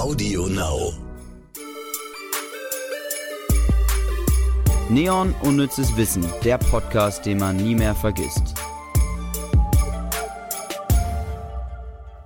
Audio Now. Neon Unnützes Wissen, der Podcast, den man nie mehr vergisst.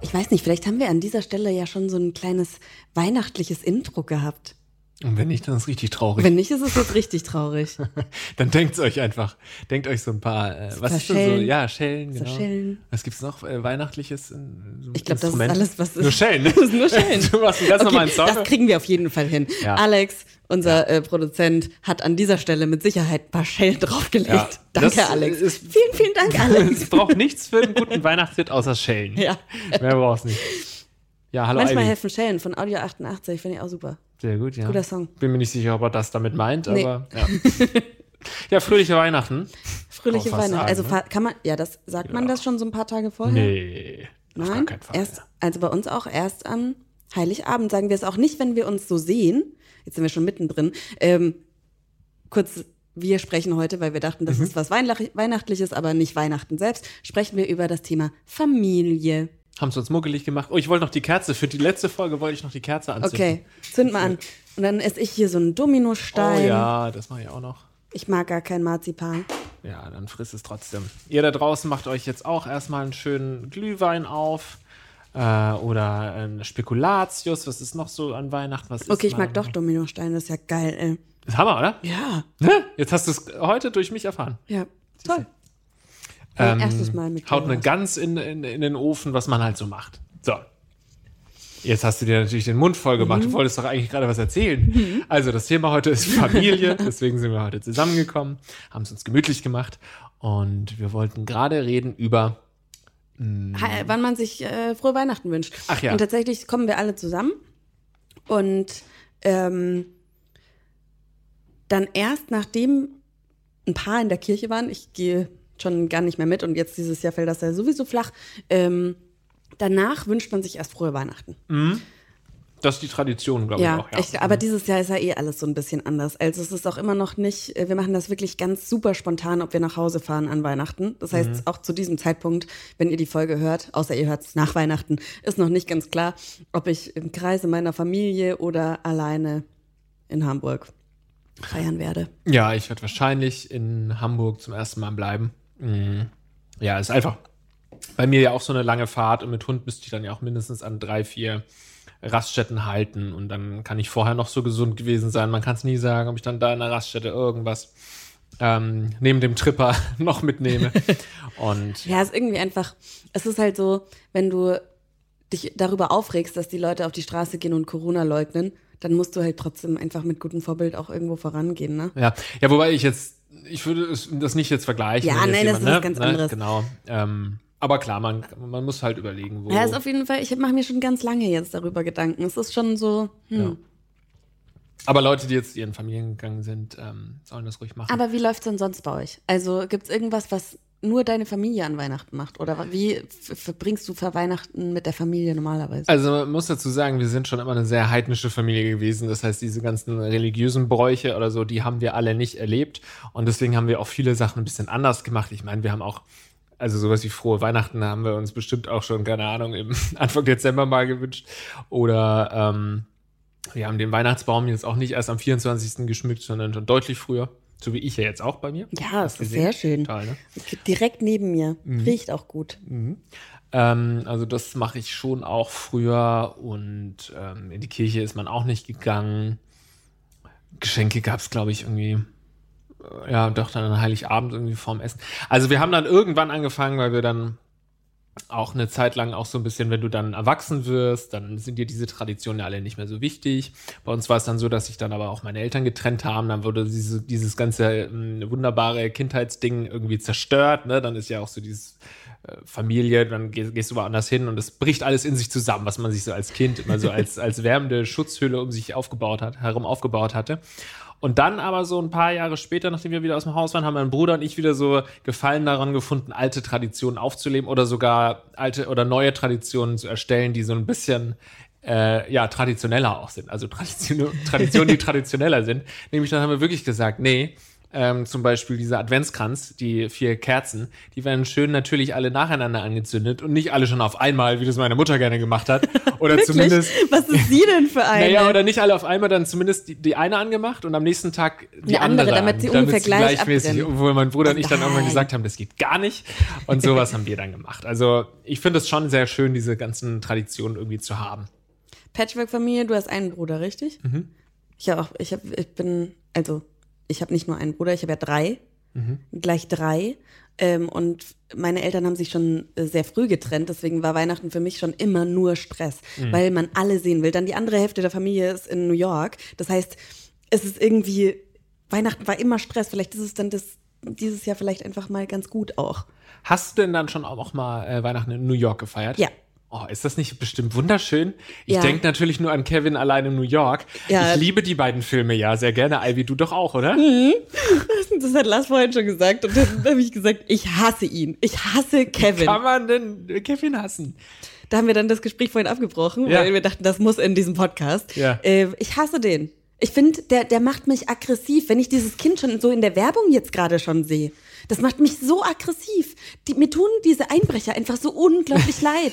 Ich weiß nicht, vielleicht haben wir an dieser Stelle ja schon so ein kleines weihnachtliches Intro gehabt. Und wenn nicht, dann ist es richtig traurig. Wenn nicht, ist es jetzt richtig traurig. dann denkt euch einfach. Denkt euch so ein paar, äh, was ist denn so? Ja, Schellen, So genau. Schellen. Was gibt's noch? Äh, Weihnachtliches? äh, So Ich glaube, das ist alles, was ist. Nur Schellen? Das ist nur Schellen. Du machst einen ganz normalen Song. Das kriegen wir auf jeden Fall hin. Ja. Alex, unser äh, Produzent, hat an dieser Stelle mit Sicherheit ein paar Schellen draufgelegt. Ja, Danke, Alex. ist- vielen, vielen Dank, Alex. es braucht nichts für einen guten Weihnachtshit außer Schellen. ja. Mehr brauchst nicht. Ja, hallo Manchmal Ivy. helfen Schellen von Audio 88, finde ich auch super. Sehr gut, ja. Guter Song. Bin mir nicht sicher, ob er das damit meint, Nee. aber ja. ja, fröhliche Weihnachten. Fröhliche man Weihnachten. Also sagen, ne? fa- kann man, ja, das sagt man Ja. das schon so ein paar Tage vorher? Nee, auf gar Nein, keinen Fall. erst, also bei uns auch erst am Heiligabend sagen wir es auch nicht, wenn wir uns so sehen. Jetzt sind wir schon mittendrin. Ähm, kurz, wir sprechen heute, weil wir dachten, Mhm. das ist was Weihnachtliches, aber nicht Weihnachten selbst, sprechen wir über das Thema Familie. Haben es uns muckelig gemacht. Oh, ich wollte noch die Kerze. Für die letzte Folge wollte ich noch die Kerze anzünden. Okay, zünd mal an. Und dann esse ich hier so einen Oh Dominostein. ja, das mache ich auch noch. Ich mag gar kein Marzipan. Ja, dann frisst es trotzdem. Ihr da draußen macht euch jetzt auch erstmal einen schönen Glühwein auf. Äh, oder ein Spekulatius. Was ist noch so an Weihnachten? Was Okay, ich mag doch Dominostein, das ist ja geil, ey. Das ist Hammer, oder? Ja, Ne? Jetzt hast du es heute durch mich erfahren. ja, toll. Mein erstes Mal mit Ähm, Haut eine. Gans in, in, in den Ofen, was man halt so macht. So. Jetzt hast du dir natürlich den Mund voll gemacht. Mhm. Du wolltest doch eigentlich gerade was erzählen. Also, das Thema heute ist Familie. Deswegen sind wir heute zusammengekommen, haben es uns gemütlich gemacht. Und wir wollten gerade reden über. Ha- wann man sich äh, frohe Weihnachten wünscht. Ach ja. Und tatsächlich kommen wir alle zusammen und ähm, dann erst nachdem ein paar in der Kirche waren, ich gehe schon gar nicht mehr mit und jetzt dieses Jahr fällt das ja sowieso flach, ähm, danach wünscht man sich erst frohe Weihnachten. Das ist die Tradition, glaube Ja, ich auch. Ja. echt, aber dieses Jahr ist ja eh alles so ein bisschen anders. Also es ist auch immer noch nicht, äh, wir machen das wirklich ganz super spontan, ob wir nach Hause fahren an Weihnachten. Das heißt, Mhm. auch zu diesem Zeitpunkt, wenn ihr die Folge hört, außer ihr hört es nach Weihnachten, ist noch nicht ganz klar, ob ich im Kreise meiner Familie oder alleine in Hamburg feiern werde. Ja, ich werde wahrscheinlich in Hamburg zum ersten Mal bleiben. Mhm. Ja, ist einfach bei mir ja auch so eine lange Fahrt und mit Hund müsste ich dann ja auch mindestens an drei, vier Raststätten halten und dann kann ich vorher noch so gesund gewesen sein. Man kann es nie sagen, ob ich dann da in der Raststätte irgendwas ähm, neben dem Tripper noch mitnehme. und Ja, es ist irgendwie einfach, es ist halt so, wenn du dich darüber aufregst, dass die Leute auf die Straße gehen und Corona leugnen, dann musst du halt trotzdem einfach mit gutem Vorbild auch irgendwo vorangehen, ne? ja, ja, wobei ich jetzt, ich würde es- das nicht jetzt vergleichen. Ja, nein, das ist was ganz anderes. Genau. Ähm, aber klar, man, man muss halt überlegen, wo. Ja, ist auf jeden Fall, ich mache mir schon ganz lange jetzt darüber Gedanken. Es ist schon so, hm. Ja. Aber Leute, die jetzt ihren Familien gegangen sind, ähm, sollen das ruhig machen. Aber wie läuft's denn sonst bei euch? Also gibt's irgendwas, was nur deine Familie an Weihnachten macht? Oder wie verbringst du für Weihnachten mit der Familie normalerweise? also man muss dazu sagen, wir sind schon immer eine sehr heidnische Familie gewesen. Das heißt, diese ganzen religiösen Bräuche oder so, die haben wir alle nicht erlebt. Und deswegen haben wir auch viele Sachen ein bisschen anders gemacht. Ich meine, wir haben auch, also sowas wie frohe Weihnachten haben wir uns bestimmt auch schon, keine Ahnung, im Anfang Dezember mal gewünscht. Oder ähm, wir haben den Weihnachtsbaum jetzt auch nicht erst am 24. geschmückt, sondern schon deutlich früher. So wie ich ja jetzt auch bei mir. ja, das ist gesehen? sehr schön. Toll, ne? Direkt neben mir. Riecht auch gut. Ähm, also das mache ich schon auch früher und ähm, in die Kirche ist man auch nicht gegangen. Geschenke gab es, glaube ich, irgendwie, äh, ja, doch dann an Heiligabend irgendwie vorm Essen. Also wir haben dann irgendwann angefangen, weil wir dann auch eine Zeit lang auch so ein bisschen, wenn du dann erwachsen wirst, dann sind dir diese Traditionen ja alle nicht mehr so wichtig. Bei uns war es dann so, dass sich dann aber auch meine Eltern getrennt haben. Dann wurde diese, dieses ganze ähm, wunderbare Kindheitsding irgendwie zerstört. Ne? Dann ist ja auch so dieses äh, Familie, dann geh, gehst du woanders hin und es bricht alles in sich zusammen, was man sich so als Kind immer so als, als wärmende Schutzhülle um sich aufgebaut hat, herum aufgebaut hatte. Und dann aber so ein paar Jahre später, nachdem wir wieder aus dem Haus waren, haben mein Bruder und ich wieder so Gefallen daran gefunden, alte Traditionen aufzuleben oder sogar alte oder neue Traditionen zu erstellen, die so ein bisschen äh, ja, traditioneller auch sind. Also Tradition, Traditionen, die traditioneller sind. Nämlich dann haben wir wirklich gesagt, nee, ähm, zum Beispiel dieser Adventskranz, die vier Kerzen, die werden schön natürlich alle nacheinander angezündet und nicht alle schon auf einmal, wie das meine Mutter gerne gemacht hat. Oder zumindest. Was ist sie denn für eine? Naja, oder nicht alle auf einmal, dann zumindest die, die eine angemacht und am nächsten Tag die Die andere, andere, damit sie ungefähr gleich gleichmäßig, obwohl mein Bruder und ich dann irgendwann gesagt haben, das geht gar nicht. Und sowas haben wir dann gemacht. Also ich finde es schon sehr schön, diese ganzen Traditionen irgendwie zu haben. Patchwork-Familie, du hast einen Bruder, richtig? Mhm. Ich habe auch, ich habe, ich bin, also ich habe nicht nur einen Bruder, ich habe ja drei, Mhm. gleich drei. Ähm, und meine Eltern haben sich schon äh, sehr früh getrennt, deswegen war Weihnachten für mich schon immer nur Stress, Mhm. weil man alle sehen will. Dann die andere Hälfte der Familie ist in New York. Das heißt, es ist irgendwie, Weihnachten war immer Stress. Vielleicht ist es dann das, dieses Jahr vielleicht einfach mal ganz gut auch. Hast du denn dann schon auch mal äh, Weihnachten in New York gefeiert? Ja. Oh, ist das nicht bestimmt wunderschön? Ich Ja. denke natürlich nur an Kevin allein in New York. Ja. Ich liebe die beiden Filme ja sehr gerne. Ivy, du doch auch, oder? Das hat Lars vorhin schon gesagt und dann habe ich gesagt, ich hasse ihn. Ich hasse Kevin. Kann man denn Kevin hassen? Da haben wir dann das Gespräch vorhin abgebrochen, Ja. weil wir dachten, das muss in diesem Podcast. Äh, ich hasse den. Ich finde, der, der macht mich aggressiv, wenn ich dieses Kind schon so in der Werbung jetzt gerade schon sehe. Das macht mich so aggressiv. Die, mir tun diese Einbrecher einfach so unglaublich leid.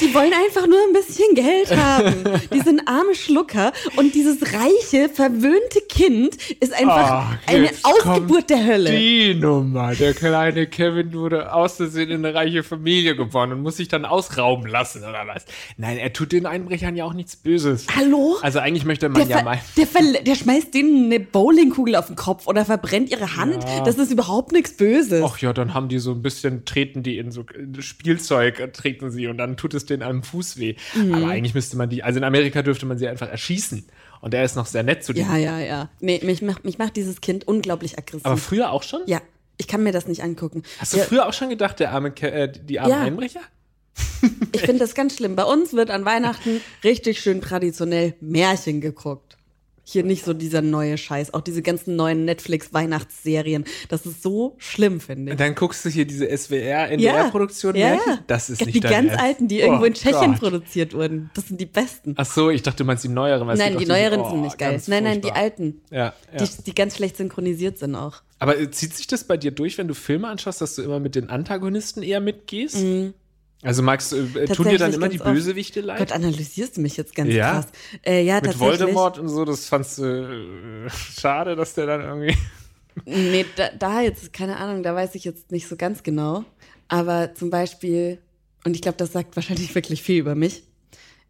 Die wollen einfach nur ein bisschen Geld haben. Die sind arme Schlucker und dieses reiche, verwöhnte Kind ist einfach Ah, eine Ausgeburt der Hölle. Die Nummer. Der kleine Kevin wurde aus Versehen in eine reiche Familie geboren und muss sich dann ausrauben lassen, oder was? Nein, er tut den Einbrechern ja auch nichts Böses. Hallo? Also eigentlich möchte man Der, ja mal. der, der schmeißt denen eine Bowlingkugel auf den Kopf oder verbrennt ihre Hand. Das ist überhaupt nichts Böses. Ach ja, dann haben die so ein bisschen, treten die in so in Spielzeug, treten sie und dann tut es denen am Fuß weh. Mhm. Aber eigentlich müsste man die, also in Amerika dürfte man sie einfach erschießen. Und er ist noch sehr nett zu denen. Ja, ja, ja. Nee, mich macht, mich macht dieses Kind unglaublich aggressiv. Aber früher auch schon? ja, ich kann mir das nicht angucken. Hast du ja, früher auch schon gedacht, der arme, äh, die armen Ja. Einbrecher? ich finde das ganz schlimm. Bei uns wird an Weihnachten richtig schön traditionell Märchen geguckt. Hier nicht so dieser neue Scheiß, auch diese ganzen neuen Netflix-Weihnachtsserien. Das ist so schlimm, finde ich. Und dann guckst du hier diese SWR, Ja. Ja. Das ist Die nicht dein ganz Ernst. alten, die irgendwo Oh in Tschechien Gott. produziert wurden. Das sind die besten. Ach so, ich dachte, du meinst die neueren. Nein, die auch diese- neueren oh, sind nicht geil. ganz Nein, nein, die alten. Ja, ja. Die, die ganz schlecht synchronisiert sind auch. Aber zieht sich das bei dir durch, wenn du Filme anschaust, dass du immer mit den Antagonisten eher mitgehst? Also magst du, äh, tun dir dann immer die. Bösewichte leid? Gott, analysierst du mich jetzt ganz Ja? krass. Äh, ja, mit. Voldemort und so, das fandst du äh, schade, dass der dann irgendwie. Nee, da, da jetzt, keine Ahnung, da weiß ich jetzt nicht so ganz genau. Aber zum Beispiel, und ich glaube, das sagt wahrscheinlich wirklich viel über mich,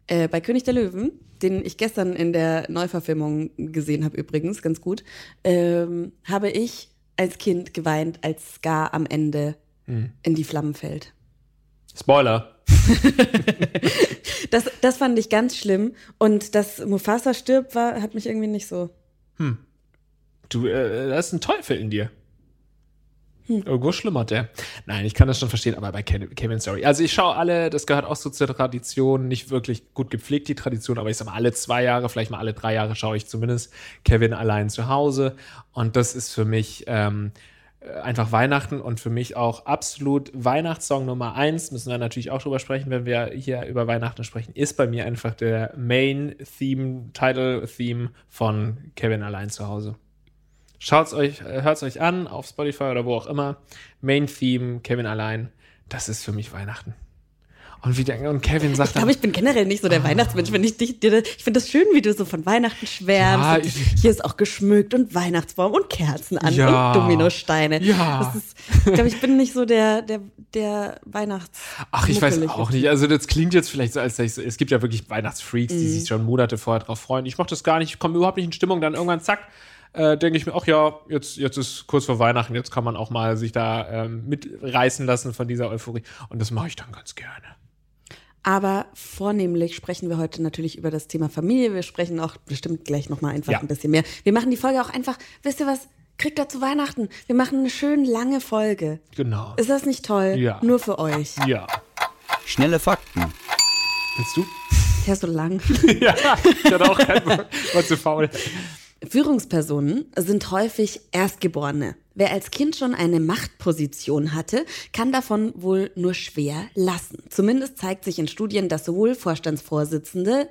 äh, bei König der Löwen, den ich gestern in der Neuverfilmung gesehen habe übrigens, ganz gut, ähm, habe ich als Kind geweint, als Scar am Ende Hm. in die Flammen fällt. Spoiler. Das, das fand ich ganz schlimm. Und dass Mufasa stirbt, war, hat mich irgendwie nicht so. Du, äh, da ist ein Teufel in dir. Hm. Irgendwo schlummert der. Nein, ich kann das schon verstehen, aber bei Kevin, Story. Also ich schaue alle, das gehört auch so zur Tradition, nicht wirklich gut gepflegt, die Tradition, aber ich sag mal, alle zwei Jahre, vielleicht mal alle drei Jahre schaue ich zumindest Kevin allein zu Hause. Und das ist für mich ähm, äh, einfach Weihnachten und für mich auch absolut Weihnachtssong Nummer eins, müssen wir natürlich auch drüber sprechen, wenn wir hier über Weihnachten sprechen, ist bei mir einfach der Main-Theme, Title-Theme von Kevin allein zu Hause. Schaut's euch, äh, hört's euch an, auf Spotify oder wo auch immer. Main Theme, Kevin allein. Das ist für mich Weihnachten. Und wie der, und Kevin sagt Ich glaube, ich bin generell nicht so der Weihnachtsmensch. Wenn ich dich, dir, ich finde das schön, wie du so von Weihnachten schwärmst. Ja, ich- hier ist auch geschmückt und Weihnachtsbaum und Kerzen an Ja. und Dominosteine. Ja. Ist, ich glaube, ich bin nicht so der, der, der Weihnachts. Ach, ich weiß auch nicht. Also das klingt jetzt vielleicht so, als ich so, es gibt ja wirklich Weihnachtsfreaks, die Mhm. sich schon Monate vorher drauf freuen. Ich mache das gar nicht, ich komme überhaupt nicht in Stimmung. Dann irgendwann, zack, äh, denke ich mir, ach ja, jetzt, jetzt ist kurz vor Weihnachten, jetzt kann man auch mal sich da ähm, mitreißen lassen von dieser Euphorie. Und das mache ich dann ganz gerne. Aber vornehmlich sprechen wir heute natürlich über das Thema Familie. Wir sprechen auch bestimmt gleich nochmal einfach Ja. ein bisschen mehr. Wir machen die Folge auch einfach, wisst ihr was? Kriegt ihr zu Weihnachten. Wir machen eine schön lange Folge. Genau. Ist das nicht toll? Ja. Nur für euch. Ja. Schnelle Fakten. Willst du? Ja, so lang. ja, ich hatte auch keinen Bock. War zu faul. Führungspersonen sind häufig Erstgeborene. Wer als Kind schon eine Machtposition hatte, kann davon wohl nur schwer lassen. Zumindest zeigt sich in Studien, dass sowohl Vorstandsvorsitzende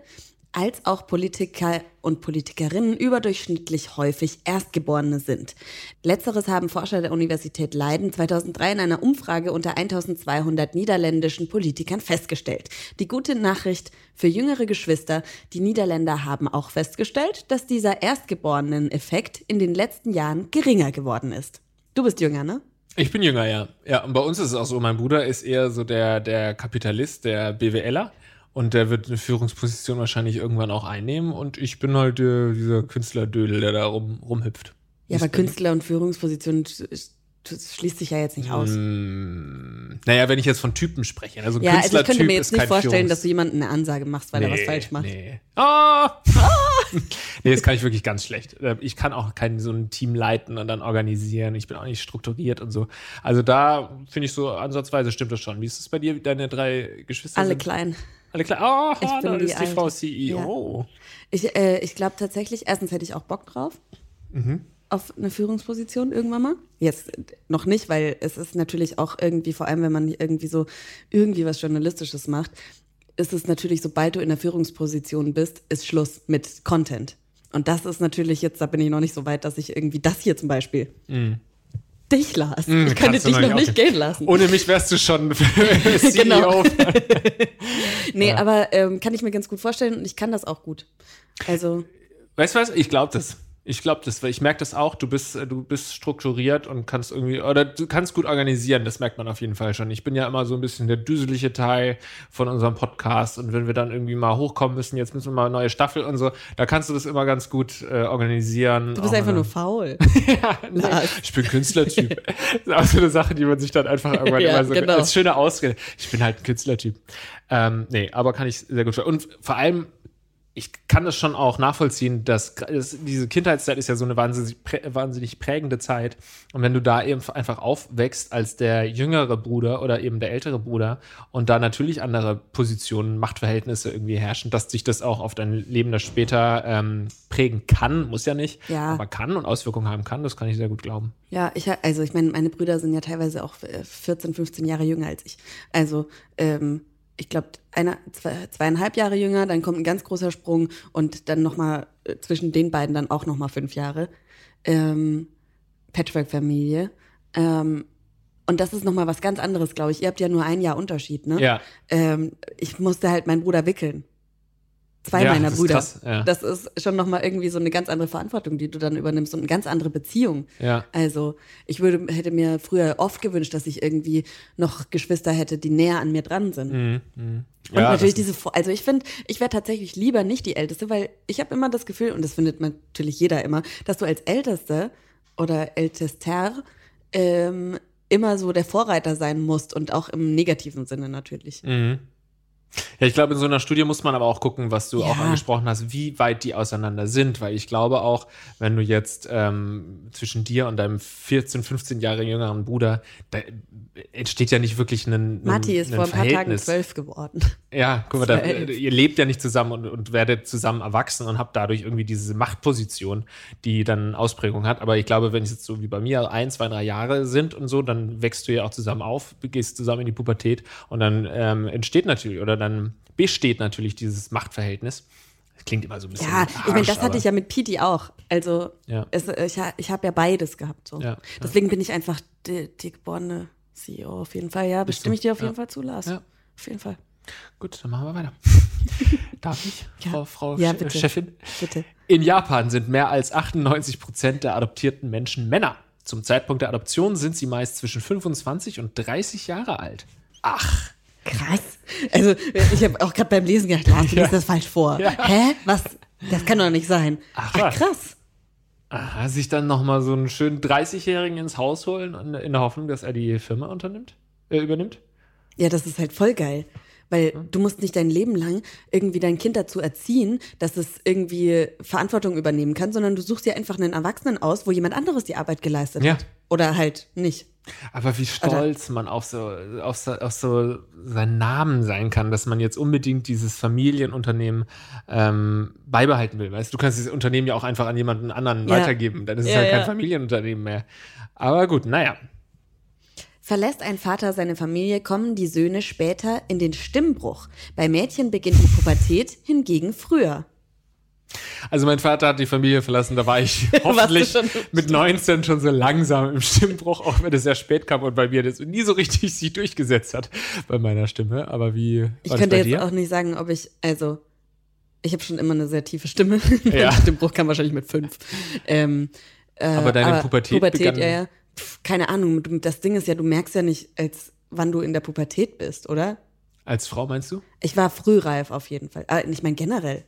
als auch Politiker und Politikerinnen überdurchschnittlich häufig Erstgeborene sind. Letzteres haben Forscher der Universität Leiden 2003 in einer Umfrage unter 1200 niederländischen Politikern festgestellt. Die gute Nachricht für jüngere Geschwister, die Niederländer haben auch festgestellt, dass dieser Erstgeborenen-Effekt in den letzten Jahren geringer geworden ist. Du bist jünger, ne? Ich bin jünger, ja. Ja, und bei uns ist es auch so, mein Bruder ist eher so der, der Kapitalist, der BWLer. Und der wird eine Führungsposition wahrscheinlich irgendwann auch einnehmen. Und ich bin halt äh, dieser Künstlerdödel, der da rum, rumhüpft. Ja, aber Künstler und Führungsposition schließt sich ja jetzt nicht aus. Mm, naja, wenn ich jetzt von Typen spreche. Also ein ja, also ich könnte mir jetzt nicht vorstellen, Führungs- dass du jemandem eine Ansage machst, weil er was falsch macht. Nee. Ah! nee, das kann ich wirklich ganz schlecht. Äh, Ich kann auch kein so ein Team leiten und dann organisieren. Ich bin auch nicht strukturiert und so. Also da finde ich so ansatzweise stimmt das schon. Wie ist es bei dir? Deine drei Geschwister? Alle sind klein. Alle klar. Oh, Ich bin da die ist die Frau Alte. CEO. Ich, äh, ich glaube tatsächlich, erstens hätte ich auch Bock drauf. Mhm. Auf eine Führungsposition irgendwann mal. Jetzt noch nicht, weil es ist natürlich auch irgendwie, vor allem wenn man irgendwie so irgendwie was Journalistisches macht, ist es natürlich, sobald du in der Führungsposition bist, ist Schluss mit Content. Und das ist natürlich jetzt, da bin ich noch nicht so weit, dass ich irgendwie das hier zum Beispiel dich las. ich könnte dich noch nicht nicht gehen lassen. Ohne mich wärst du schon CEO. Genau. nee, aber ähm, kann ich mir ganz gut vorstellen und ich kann das auch gut. Also, Weißt du was? Ich glaube das. Ich glaube das, weil ich merke das auch. Du bist, äh, du bist strukturiert und kannst irgendwie, oder du kannst gut organisieren. Das merkt man auf jeden Fall schon. Ich bin ja immer so ein bisschen der düselige Teil von unserem Podcast. Und wenn wir dann irgendwie mal hochkommen müssen, jetzt müssen wir mal eine neue Staffel und so, da kannst du das immer ganz gut äh, organisieren. du bist einfach eine- nur faul. Nee, Lars. ich bin Künstlertyp. das ist auch so eine Sache, die man sich dann einfach irgendwann Ja, immer so genau. als schöne Ausrede. Ich bin halt ein Künstlertyp. Ähm, nee, aber kann ich sehr gut Und vor allem, ich kann das schon auch nachvollziehen, dass diese Kindheitszeit ist ja so eine wahnsinnig, prä wahnsinnig prägende Zeit. Und wenn du da eben einfach aufwächst als der jüngere Bruder oder eben der ältere Bruder und da natürlich andere Positionen, Machtverhältnisse irgendwie herrschen, dass sich das auch auf dein Leben das später ähm, prägen kann, muss ja nicht, Ja. aber kann und Auswirkungen haben kann, das kann ich sehr gut glauben. Ja, ich, also ich meine, meine Brüder sind ja teilweise auch äh, 14, 15 Jahre jünger als ich. Also, ähm, ich glaube, einer, zwei, zweieinhalb Jahre jünger, dann kommt ein ganz großer Sprung und dann nochmal äh, zwischen den beiden dann auch nochmal fünf Jahre. Ähm, Patchwork-Familie. Ähm, und das ist nochmal was ganz anderes, glaube ich. Ihr habt ja nur ein Jahr Unterschied, ne? Ja. Ähm, ich musste halt meinen Bruder wickeln. Zwei Ja, meiner das ist Brüder. krass, ja. Das ist schon nochmal irgendwie so eine ganz andere Verantwortung, die du dann übernimmst und eine ganz andere Beziehung. Ja. Also ich würde, hätte mir früher oft gewünscht, dass ich irgendwie noch Geschwister hätte, die näher an mir dran sind. Mhm. mhm. Und natürlich diese, Vor- also ich finde, ich wäre tatsächlich lieber nicht die Älteste, weil ich habe immer das Gefühl, und das findet natürlich jeder immer, dass du als Älteste oder Ältester ähm, immer so der Vorreiter sein musst und auch im negativen Sinne natürlich. Mhm. Ja, ich glaube, in so einer Studie muss man aber auch gucken, was du Ja. auch angesprochen hast, wie weit die auseinander sind, weil ich glaube auch, wenn du jetzt ähm, zwischen dir und deinem 14, 15 Jahre jüngeren Bruder, da entsteht ja nicht wirklich ein, Matti ist vor ein paar Tagen zwölf geworden. Ja, guck mal, da, Zwölf. ihr lebt ja nicht zusammen und, und werdet zusammen erwachsen und habt dadurch irgendwie diese Machtposition, die dann Ausprägung hat. Aber ich glaube, wenn es jetzt so wie bei mir ein, zwei, drei Jahre sind und so, dann wächst du ja auch zusammen auf, gehst zusammen in die Pubertät und dann ähm, entsteht natürlich oder dann besteht natürlich dieses Machtverhältnis. Das klingt immer so ein bisschen. Ja, ich meine, harsch, das hatte ich ja mit Pete auch. Also Ja. es, ich, ich habe ja beides gehabt. So. Ja, ja. Deswegen bin ich einfach die, die geborene CEO auf jeden Fall. Ja, bestimme ich dir auf jeden Ja. Fall zu, Lars. Ja. Auf jeden Fall. Gut, dann machen wir weiter. Darf ich, Ja. Frau, Frau Ja, bitte. Chefin? Bitte. In Japan sind mehr als 98 Prozent der adoptierten Menschen Männer. Zum Zeitpunkt der Adoption sind sie meist zwischen 25 und 30 Jahre alt. Ach, Krass. Also ich habe auch gerade beim Lesen gedacht, Lars, du liest das falsch vor. Ja. Hä? Was? Das kann doch nicht sein. Ach, Ach, krass. aha, sich dann nochmal so einen schönen 30-Jährigen ins Haus holen in, in der Hoffnung, dass er die Firma unternimmt, äh, übernimmt. Ja, das ist halt voll geil. Weil du musst nicht dein Leben lang irgendwie dein Kind dazu erziehen, dass es irgendwie Verantwortung übernehmen kann, sondern du suchst dir einfach einen Erwachsenen aus, wo jemand anderes die Arbeit geleistet Ja. hat. Oder halt nicht. Aber wie stolz man auf so, auf, so, auf so seinen Namen sein kann, dass man jetzt unbedingt dieses Familienunternehmen ähm, beibehalten will. Weißt du, du kannst dieses Unternehmen ja auch einfach an jemanden anderen Ja. weitergeben. Dann ist es Ja, halt kein ja. Familienunternehmen mehr. Aber gut, naja. Verlässt ein Vater seine Familie, kommen die Söhne später in den Stimmbruch. Bei Mädchen beginnt die Pubertät hingegen früher. Also mein Vater hat die Familie verlassen, da war ich hoffentlich schon- mit 19 schon so langsam im Stimmbruch, auch wenn es sehr spät kam und bei mir das nie so richtig sich durchgesetzt hat bei meiner Stimme. Aber wie war Ich könnte jetzt dir? auch nicht sagen, ob ich, also, ich habe schon immer eine sehr tiefe Stimme. Ja. Stimmbruch kam wahrscheinlich mit fünf. Ähm, äh, Aber deine Pubertät begann- ja, ja. Keine Ahnung. Das Ding ist ja, du merkst ja nicht, als wann du in der Pubertät bist, oder? Als Frau meinst du? Ich war frühreif auf jeden Fall. Ah, ich meine generell.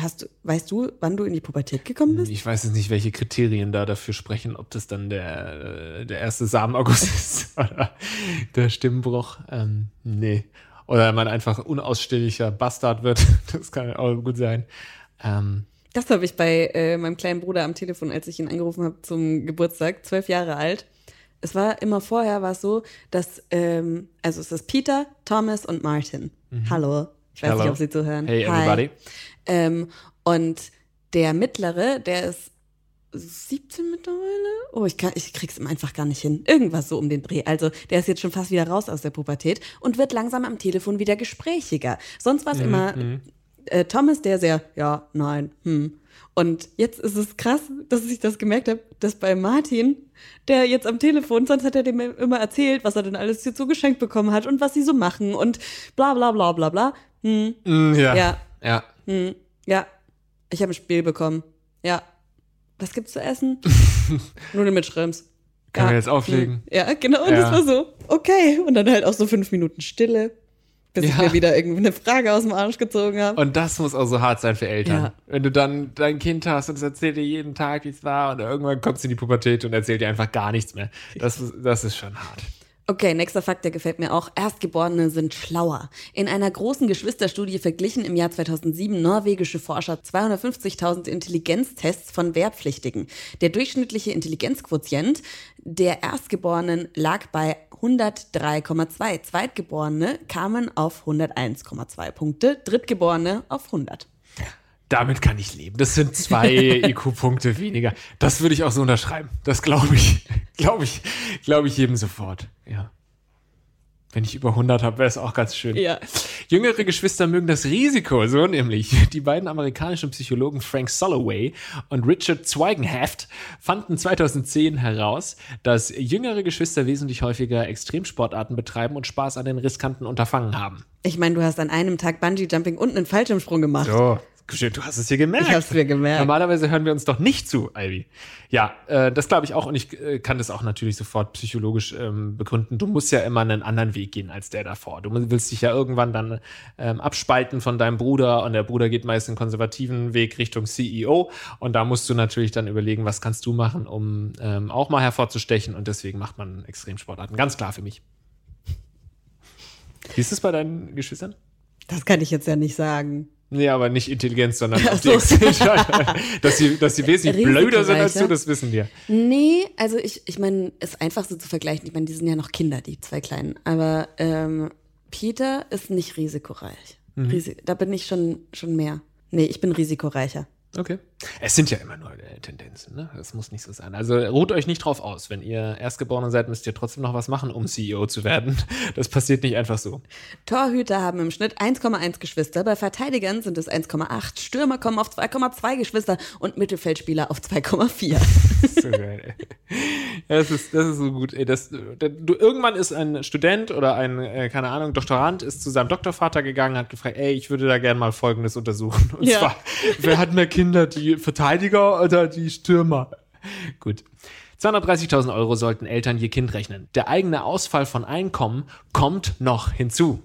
Hast du, weißt du, wann du in die Pubertät gekommen bist? Ich weiß jetzt nicht, welche Kriterien da dafür sprechen, ob das dann der, äh, der erste Samenaugust ist oder der Stimmbruch. Ähm, nee. Oder man einfach unausstehlicher Bastard wird. Das kann auch gut sein. Ähm, Das habe ich bei äh, meinem kleinen Bruder am Telefon, als ich ihn angerufen habe zum Geburtstag, zwölf Jahre alt. Es war immer vorher war es so, dass, ähm, also es ist Peter, Thomas und Martin. Hallo. Ich weiß Hello. nicht, ob Sie zuhören. Hey, Hi. everybody. Ähm, und der mittlere, der ist 17 mittlerweile? Oh, ich, kann, ich krieg's ihm einfach gar nicht hin. Irgendwas so um den Dreh. Also, der ist jetzt schon fast wieder raus aus der Pubertät und wird langsam am Telefon wieder gesprächiger. Sonst war es immer äh, Thomas, der sehr, ja, nein, hm. Und jetzt ist es krass, dass ich das gemerkt habe, dass bei Martin, der jetzt am Telefon, sonst hat er dem immer erzählt, was er denn alles jetzt so geschenkt bekommen hat und was sie so machen und bla bla bla bla bla. Hm, mm, ja. ja, Ja. hm, ja, ich habe ein Spiel bekommen. Ja. Was gibt's zu essen? Nudeln mit Schrimps. Kann ja. man jetzt auflegen? Hm. Ja, genau. Und Ja. das war so, okay. Und dann halt auch so fünf Minuten Stille, bis ich Ja. mir wieder irgendwie eine Frage aus dem Arsch gezogen habe. Und das muss auch so hart sein für Eltern. Ja. Wenn du dann dein Kind hast und es erzählt dir jeden Tag, wie es war, und irgendwann kommst du in die Pubertät und erzählt dir einfach gar nichts mehr. Das, ist- das ist schon hart. Okay, nächster Fakt, der gefällt mir auch. Erstgeborene sind schlauer. In einer großen Geschwisterstudie verglichen im Jahr 2007 norwegische Forscher 250.000 Intelligenztests von Wehrpflichtigen. Der durchschnittliche Intelligenzquotient der Erstgeborenen lag bei 103,2. Zweitgeborene kamen auf 101,2 Punkte, Drittgeborene auf 100. Damit kann ich leben. Das sind zwei IQ-Punkte weniger. Das würde ich auch so unterschreiben. Das glaube ich, glaube ich, glaube ich jedem sofort. Ja. Wenn ich über 100 habe, wäre es auch ganz schön. Ja. Jüngere Geschwister mögen das Risiko, so nämlich. Die beiden amerikanischen Psychologen Frank Soloway und Richard Zweigenhaft fanden 2010 heraus, dass jüngere Geschwister wesentlich häufiger Extremsportarten betreiben und Spaß an den riskanten Unterfangen haben. Ich meine, du hast an einem Tag Bungee-Jumping und einen Fallschirmsprung gemacht. So, du hast es hier gemerkt. Ich hab's mir gemerkt. Normalerweise hören wir uns doch nicht zu, Ivy. Ja, äh, das glaube ich auch und ich äh, kann das auch natürlich sofort psychologisch ähm, begründen. Du musst ja immer einen anderen Weg gehen als der davor. Du willst dich ja irgendwann dann ähm, abspalten von deinem Bruder und der Bruder geht meist den konservativen Weg Richtung CEO und da musst du natürlich dann überlegen, was kannst du machen, um ähm, auch mal hervorzustechen und deswegen macht man Extremsportarten. Ganz klar für mich. Wie ist es bei deinen Geschwistern? Das kann ich jetzt ja nicht sagen. Nee, aber nicht Intelligenz, sondern auf die dass sie, dass sie wesentlich blöder sind als du, das wissen wir. Nee, also ich, ich meine, es ist einfach so zu vergleichen. Ich meine, die sind ja noch Kinder, die zwei Kleinen. Aber ähm, Peter ist nicht risikoreich. Mhm. Risi da bin ich schon, schon mehr. Nee, ich bin risikoreicher. Okay. Es sind ja immer nur äh, Tendenzen, ne? Das muss nicht so sein. Also ruht euch nicht drauf aus. Wenn ihr Erstgeborener seid, müsst ihr trotzdem noch was machen, um CEO zu werden. Das passiert nicht einfach so. Torhüter haben im Schnitt 1,1 Geschwister, bei Verteidigern sind es 1,8, Stürmer kommen auf 2,2 Geschwister und Mittelfeldspieler auf 2,4. So geil, das ist, das ist so gut. Ey, das, du, irgendwann ist ein Student oder ein, äh, keine Ahnung, Doktorand ist zu seinem Doktorvater gegangen, hat gefragt, ey, ich würde da gerne mal Folgendes untersuchen. Und Ja. zwar, wer hat mehr Kinder, die Verteidiger oder die Stürmer? Gut. 230.000 Euro sollten Eltern je Kind rechnen. Der eigene Ausfall von Einkommen kommt noch hinzu.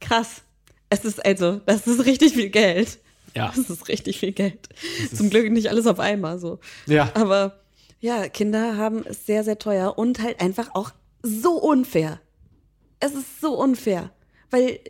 Krass. Es ist also, das ist richtig viel Geld. Ja. Das ist richtig viel Geld. Zum Glück nicht alles auf einmal so. Ja. Aber ja, Kinder haben es sehr, sehr teuer und halt einfach auch so unfair. Es ist so unfair, weil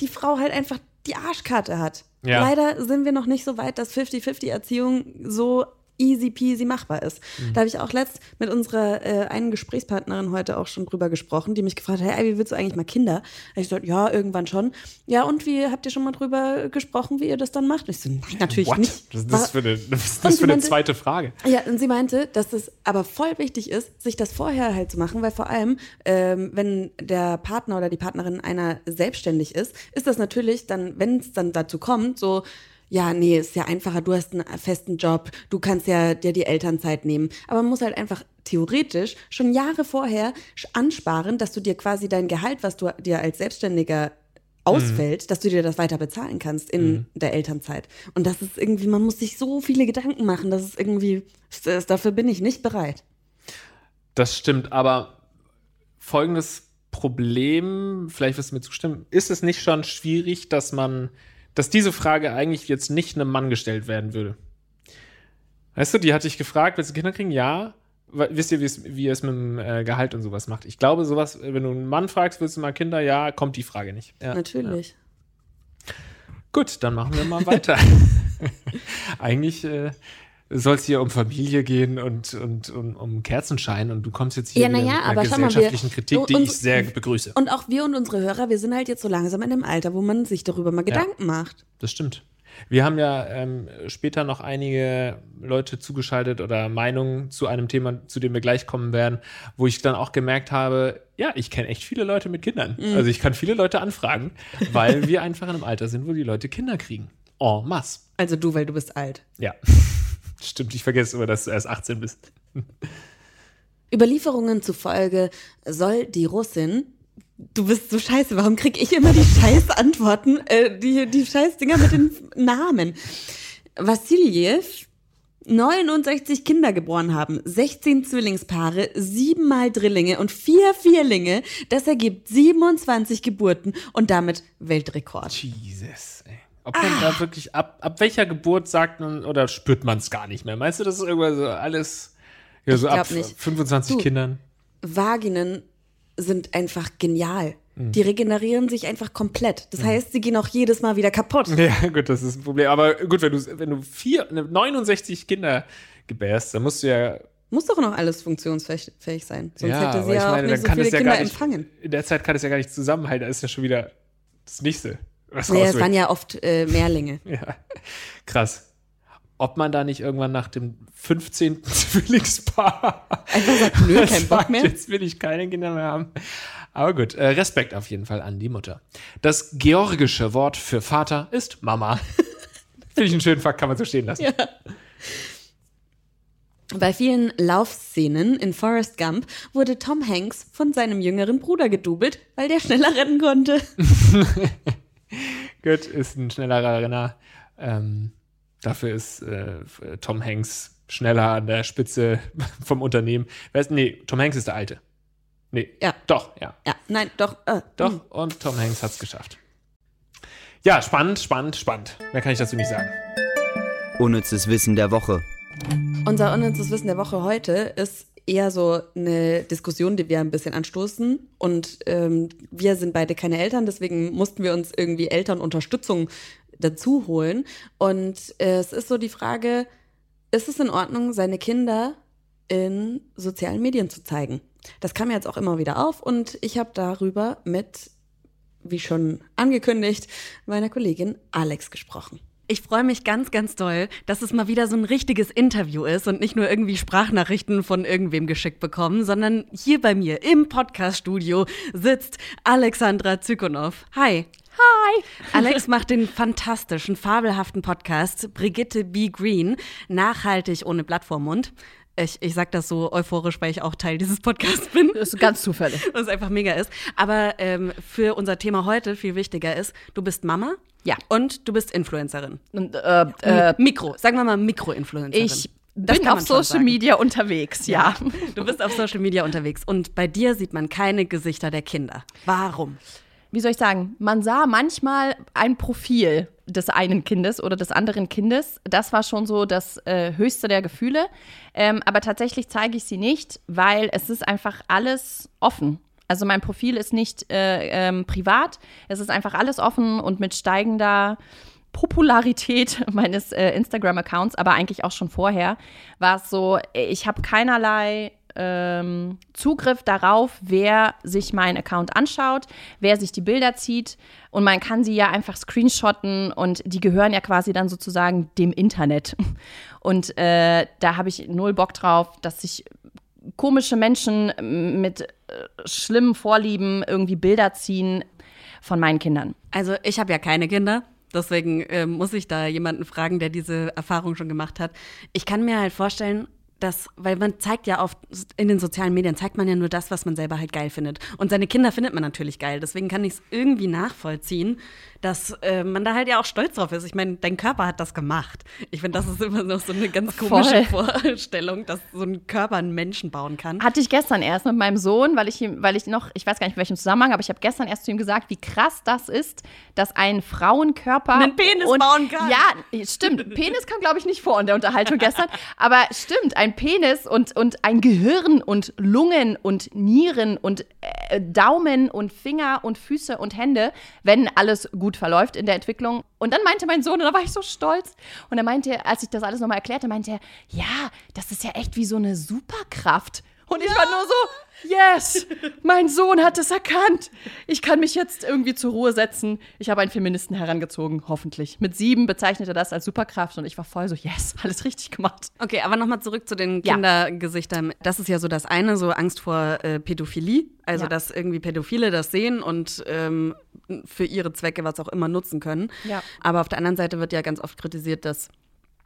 die Frau halt einfach die Arschkarte hat. Ja. Leider sind wir noch nicht so weit, dass 50-50-Erziehung so easy peasy machbar ist. Mhm. Da habe ich auch letzt mit unserer äh, einen Gesprächspartnerin heute auch schon drüber gesprochen, die mich gefragt hat, hey, wie willst du eigentlich mal Kinder? Da ich gesagt, ja, irgendwann schon. Ja, und wie habt ihr schon mal drüber gesprochen, wie ihr das dann macht? Und ich so, nein, natürlich What? nicht. Das ist das für eine, das ist das für eine meinte, zweite Frage. Ja, und sie meinte, dass es aber voll wichtig ist, sich das vorher halt zu machen, weil vor allem, ähm, wenn der Partner oder die Partnerin einer selbstständig ist, ist das natürlich dann, wenn es dann dazu kommt, so, ja, nee, ist ja einfacher, du hast einen festen Job, du kannst ja dir die Elternzeit nehmen. Aber man muss halt einfach theoretisch schon Jahre vorher ansparen, dass du dir quasi dein Gehalt, was du dir als Selbstständiger ausfällt, mhm. dass du dir das weiter bezahlen kannst in mhm. der Elternzeit. Und das ist irgendwie, man muss sich so viele Gedanken machen, dass es irgendwie, das, dafür bin ich nicht bereit. Das stimmt, aber folgendes Problem, vielleicht wirst du mir zustimmen, ist es nicht schon schwierig, dass man dass diese Frage eigentlich jetzt nicht einem Mann gestellt werden würde. Weißt du, die hatte ich gefragt, willst du Kinder kriegen? Ja. Wisst ihr, wie ihr es mit dem äh, Gehalt und sowas macht? Ich glaube, sowas, wenn du einen Mann fragst, willst du mal Kinder? Ja, kommt die Frage nicht. Ja, Natürlich. Ja. Gut, dann machen wir mal weiter. Eigentlich äh, soll es hier um Familie gehen und, und um, um Kerzenschein und du kommst jetzt hier ja, na ja, mit einer gesellschaftlichen wir, Kritik, die und, ich sehr begrüße. Und auch wir und unsere Hörer, wir sind halt jetzt so langsam in dem Alter, wo man sich darüber mal Gedanken ja, macht. Das stimmt. Wir haben ja ähm, später noch einige Leute zugeschaltet oder Meinungen zu einem Thema, zu dem wir gleich kommen werden, wo ich dann auch gemerkt habe, ja, ich kenne echt viele Leute mit Kindern. Mhm. Also ich kann viele Leute anfragen, weil wir einfach in einem Alter sind, wo die Leute Kinder kriegen. En masse. Also du, weil du bist alt. Ja. Stimmt, ich vergesse immer, dass du erst 18 bist. Überlieferungen zufolge soll die Russin Du bist so scheiße, warum krieg ich immer die scheiß Antworten, äh, die, die scheiß Dinger mit den Namen? Vassiljev 69 Kinder geboren haben, 16 Zwillingspaare, siebenmal Drillinge und vier Vierlinge. Das ergibt 27 Geburten und damit Weltrekord. Jesus, ey. Ob man ah. da wirklich, ab, ab welcher Geburt sagt man oder spürt man es gar nicht mehr? Meinst du, das ist irgendwann so alles, ja, so ab nicht. 25 du, Kindern? Vaginen sind einfach genial. Mhm. Die regenerieren sich einfach komplett. Das mhm. heißt, sie gehen auch jedes Mal wieder kaputt. Ja, gut, das ist ein Problem. Aber gut, wenn du, wenn du vier, 69 Kinder gebärst, dann musst du ja muss doch noch alles funktionsfähig sein. Sonst ja, hätte sie ja meine, auch nicht so viele Kinder ja nicht, empfangen. In der Zeit kann es ja gar nicht zusammenhalten. Da ist ja schon wieder das nächste. Was naja, es waren ja oft äh, Mehrlinge. ja, krass. Ob man da nicht irgendwann nach dem 15. Zwillingspaar einfach sagt, nö, kein Bock mehr. Jetzt will ich keine Kinder mehr haben. Aber gut, äh, Respekt auf jeden Fall an die Mutter. Das georgische Wort für Vater ist Mama. Finde ich einen schönen Fakt, kann man so stehen lassen. Ja. Bei vielen Laufszenen in Forrest Gump wurde Tom Hanks von seinem jüngeren Bruder gedoubelt, weil der schneller rennen konnte. Gut, ist ein schnellerer Renner. Ähm, dafür ist äh, Tom Hanks schneller an der Spitze vom Unternehmen. Wer ist, nee, Tom Hanks ist der Alte. Nee, ja. Doch, ja. Ja, nein, doch. Äh, doch, mh. und Tom Hanks hat es geschafft. Ja, spannend, spannend, spannend. Mehr kann ich dazu nicht sagen. Unnützes Wissen der Woche. Unser unnützes Wissen der Woche heute ist eher so eine Diskussion, die wir ein bisschen anstoßen. Und ähm, wir sind beide keine Eltern, deswegen mussten wir uns irgendwie Elternunterstützung dazu holen. Und äh, es ist so die Frage, ist es in Ordnung, seine Kinder in sozialen Medien zu zeigen? Das kam jetzt auch immer wieder auf und ich habe darüber mit, wie schon angekündigt, meiner Kollegin Alex gesprochen. Ich freue mich ganz, ganz doll, dass es mal wieder so ein richtiges Interview ist und nicht nur irgendwie Sprachnachrichten von irgendwem geschickt bekommen, sondern hier bei mir im Podcaststudio sitzt Alexandra Zykonow. Hi. Hi. Alex macht den fantastischen, fabelhaften Podcast Brigitte B. Green, nachhaltig ohne Blatt vorm Mund. Ich, ich sag das so euphorisch, weil ich auch Teil dieses Podcasts bin. Das ist ganz zufällig. Was einfach mega ist. Aber ähm, für unser Thema heute viel wichtiger ist, du bist Mama. Ja. Und du bist Influencerin. Und, äh, äh, Mikro, sagen wir mal Mikro-Influencerin. Ich das bin auf Social Media unterwegs, ja. ja. Du bist auf Social Media unterwegs und bei dir sieht man keine Gesichter der Kinder. Warum? Wie soll ich sagen? Man sah manchmal ein Profil des einen Kindes oder des anderen Kindes. Das war schon so das äh, höchste der Gefühle. Ähm, aber tatsächlich zeige ich sie nicht, weil es ist einfach alles offen. Also mein Profil ist nicht äh, ähm, privat. Es ist einfach alles offen und mit steigender Popularität meines äh, Instagram-Accounts, aber eigentlich auch schon vorher, war es so, ich habe keinerlei ähm, Zugriff darauf, wer sich meinen Account anschaut, wer sich die Bilder zieht. Und man kann sie ja einfach screenshotten und die gehören ja quasi dann sozusagen dem Internet. Und äh, da habe ich null Bock drauf, dass sich komische Menschen mit äh, schlimmen Vorlieben irgendwie Bilder ziehen von meinen Kindern. Also ich habe ja keine Kinder. Deswegen äh, muss ich da jemanden fragen, der diese Erfahrung schon gemacht hat. Ich kann mir halt vorstellen, dass, weil man zeigt ja oft in den sozialen Medien, zeigt man ja nur das, was man selber halt geil findet. Und seine Kinder findet man natürlich geil. Deswegen kann ich es irgendwie nachvollziehen, dass äh, man da halt ja auch stolz drauf ist. Ich meine, dein Körper hat das gemacht. Ich finde, das ist immer noch so eine ganz komische Voll. Vorstellung, dass so ein Körper einen Menschen bauen kann. Hatte ich gestern erst mit meinem Sohn, weil ich ihm, weil ich noch, ich weiß gar nicht in welchem Zusammenhang, aber ich habe gestern erst zu ihm gesagt, wie krass das ist, dass ein Frauenkörper einen Penis und, bauen kann. Ja, stimmt. Penis kam, glaube ich, nicht vor in der Unterhaltung gestern. Aber stimmt, ein Penis und, und ein Gehirn und Lungen und Nieren und äh, Daumen und Finger und Füße und Hände, wenn alles gut gut verläuft in der Entwicklung. Und dann meinte mein Sohn, und da war ich so stolz. Und er meinte, als ich das alles nochmal erklärte, meinte er, ja, das ist ja echt wie so eine Superkraft. Und ich ja. war nur so, yes, mein Sohn hat es erkannt. Ich kann mich jetzt irgendwie zur Ruhe setzen. Ich habe einen Feministen herangezogen, hoffentlich. Mit sieben bezeichnete er das als Superkraft und ich war voll so, yes, alles richtig gemacht. Okay, aber nochmal zurück zu den Kindergesichtern. Das ist ja so das eine, so Angst vor äh, Pädophilie. Also, ja. dass irgendwie Pädophile das sehen und ähm, für ihre Zwecke was auch immer nutzen können. Ja. Aber auf der anderen Seite wird ja ganz oft kritisiert, dass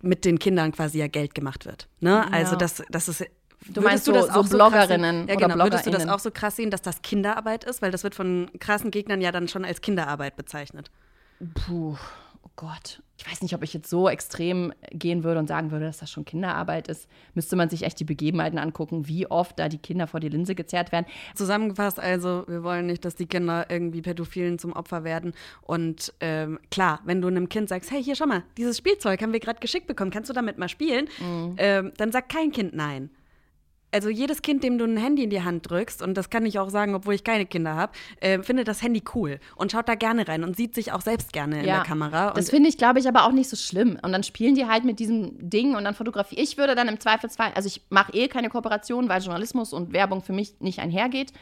mit den Kindern quasi ja Geld gemacht wird. Ne? Also, dass, dass es Du meinst du das so, so Bloggerinnen so ja, genau. Würdest du das auch so krass sehen, dass das Kinderarbeit ist? Weil das wird von krassen Gegnern ja dann schon als Kinderarbeit bezeichnet. Puh, oh Gott. Ich weiß nicht, ob ich jetzt so extrem gehen würde und sagen würde, dass das schon Kinderarbeit ist. Müsste man sich echt die Begebenheiten angucken, wie oft da die Kinder vor die Linse gezerrt werden. Zusammengefasst also, wir wollen nicht, dass die Kinder irgendwie Pädophilen zum Opfer werden. Und ähm, klar, wenn du einem Kind sagst, hey, hier schau mal, dieses Spielzeug haben wir gerade geschickt bekommen, kannst du damit mal spielen? Mhm. Ähm, dann sagt kein Kind nein also jedes Kind, dem du ein Handy in die Hand drückst, und das kann ich auch sagen, obwohl ich keine Kinder habe, äh, findet das Handy cool und schaut da gerne rein und sieht sich auch selbst gerne in der Kamera. das finde ich, glaube ich, aber auch nicht so schlimm. Und dann spielen die halt mit diesem Ding und dann fotografiere. Ich würde dann im Zweifelsfall, also ich mache eh keine Kooperation, weil Journalismus und Werbung für mich nicht einhergeht.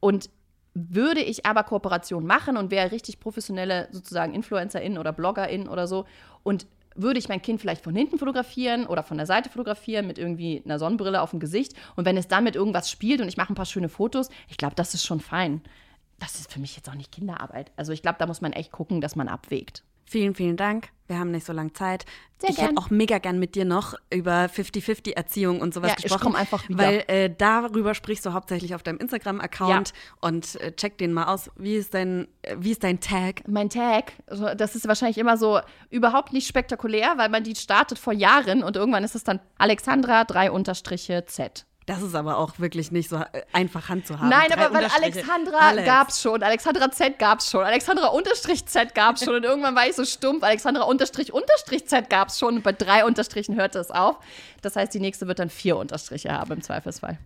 Und würde ich aber Kooperation machen und wäre richtig professionelle sozusagen InfluencerInnen oder BloggerInnen oder so und würde ich mein Kind vielleicht von hinten fotografieren oder von der Seite fotografieren mit irgendwie einer Sonnenbrille auf dem Gesicht. Und wenn es dann mit irgendwas spielt und ich mache ein paar schöne Fotos, ich glaube, das ist schon fein. Das ist für mich jetzt auch nicht Kinderarbeit. Also ich glaube, da muss man echt gucken, dass man abwägt. Vielen, vielen Dank. Wir haben nicht so lange Zeit. Sehr ich gern. hätte auch mega gern mit dir noch über 50-50-Erziehung und sowas ja, gesprochen. Ich komme einfach wieder. Weil äh, darüber sprichst du hauptsächlich auf deinem Instagram-Account ja. und äh, check den mal aus. Wie ist dein, äh, wie ist dein Tag? Mein Tag, also das ist wahrscheinlich immer so überhaupt nicht spektakulär, weil man die startet vor Jahren und irgendwann ist es dann Alexandra 3 Unterstriche Z. Das ist aber auch wirklich nicht so äh, einfach Hand zu haben. Nein, aber weil Alexandra Alex. gab's schon, Alexandra Z gab's schon, Alexandra Unterstrich Z gab's schon und irgendwann war ich so stumpf, Alexandra Unterstrich Unterstrich Z gab's schon und bei drei Unterstrichen hörte es auf. Das heißt, die nächste wird dann vier Unterstriche haben im Zweifelsfall.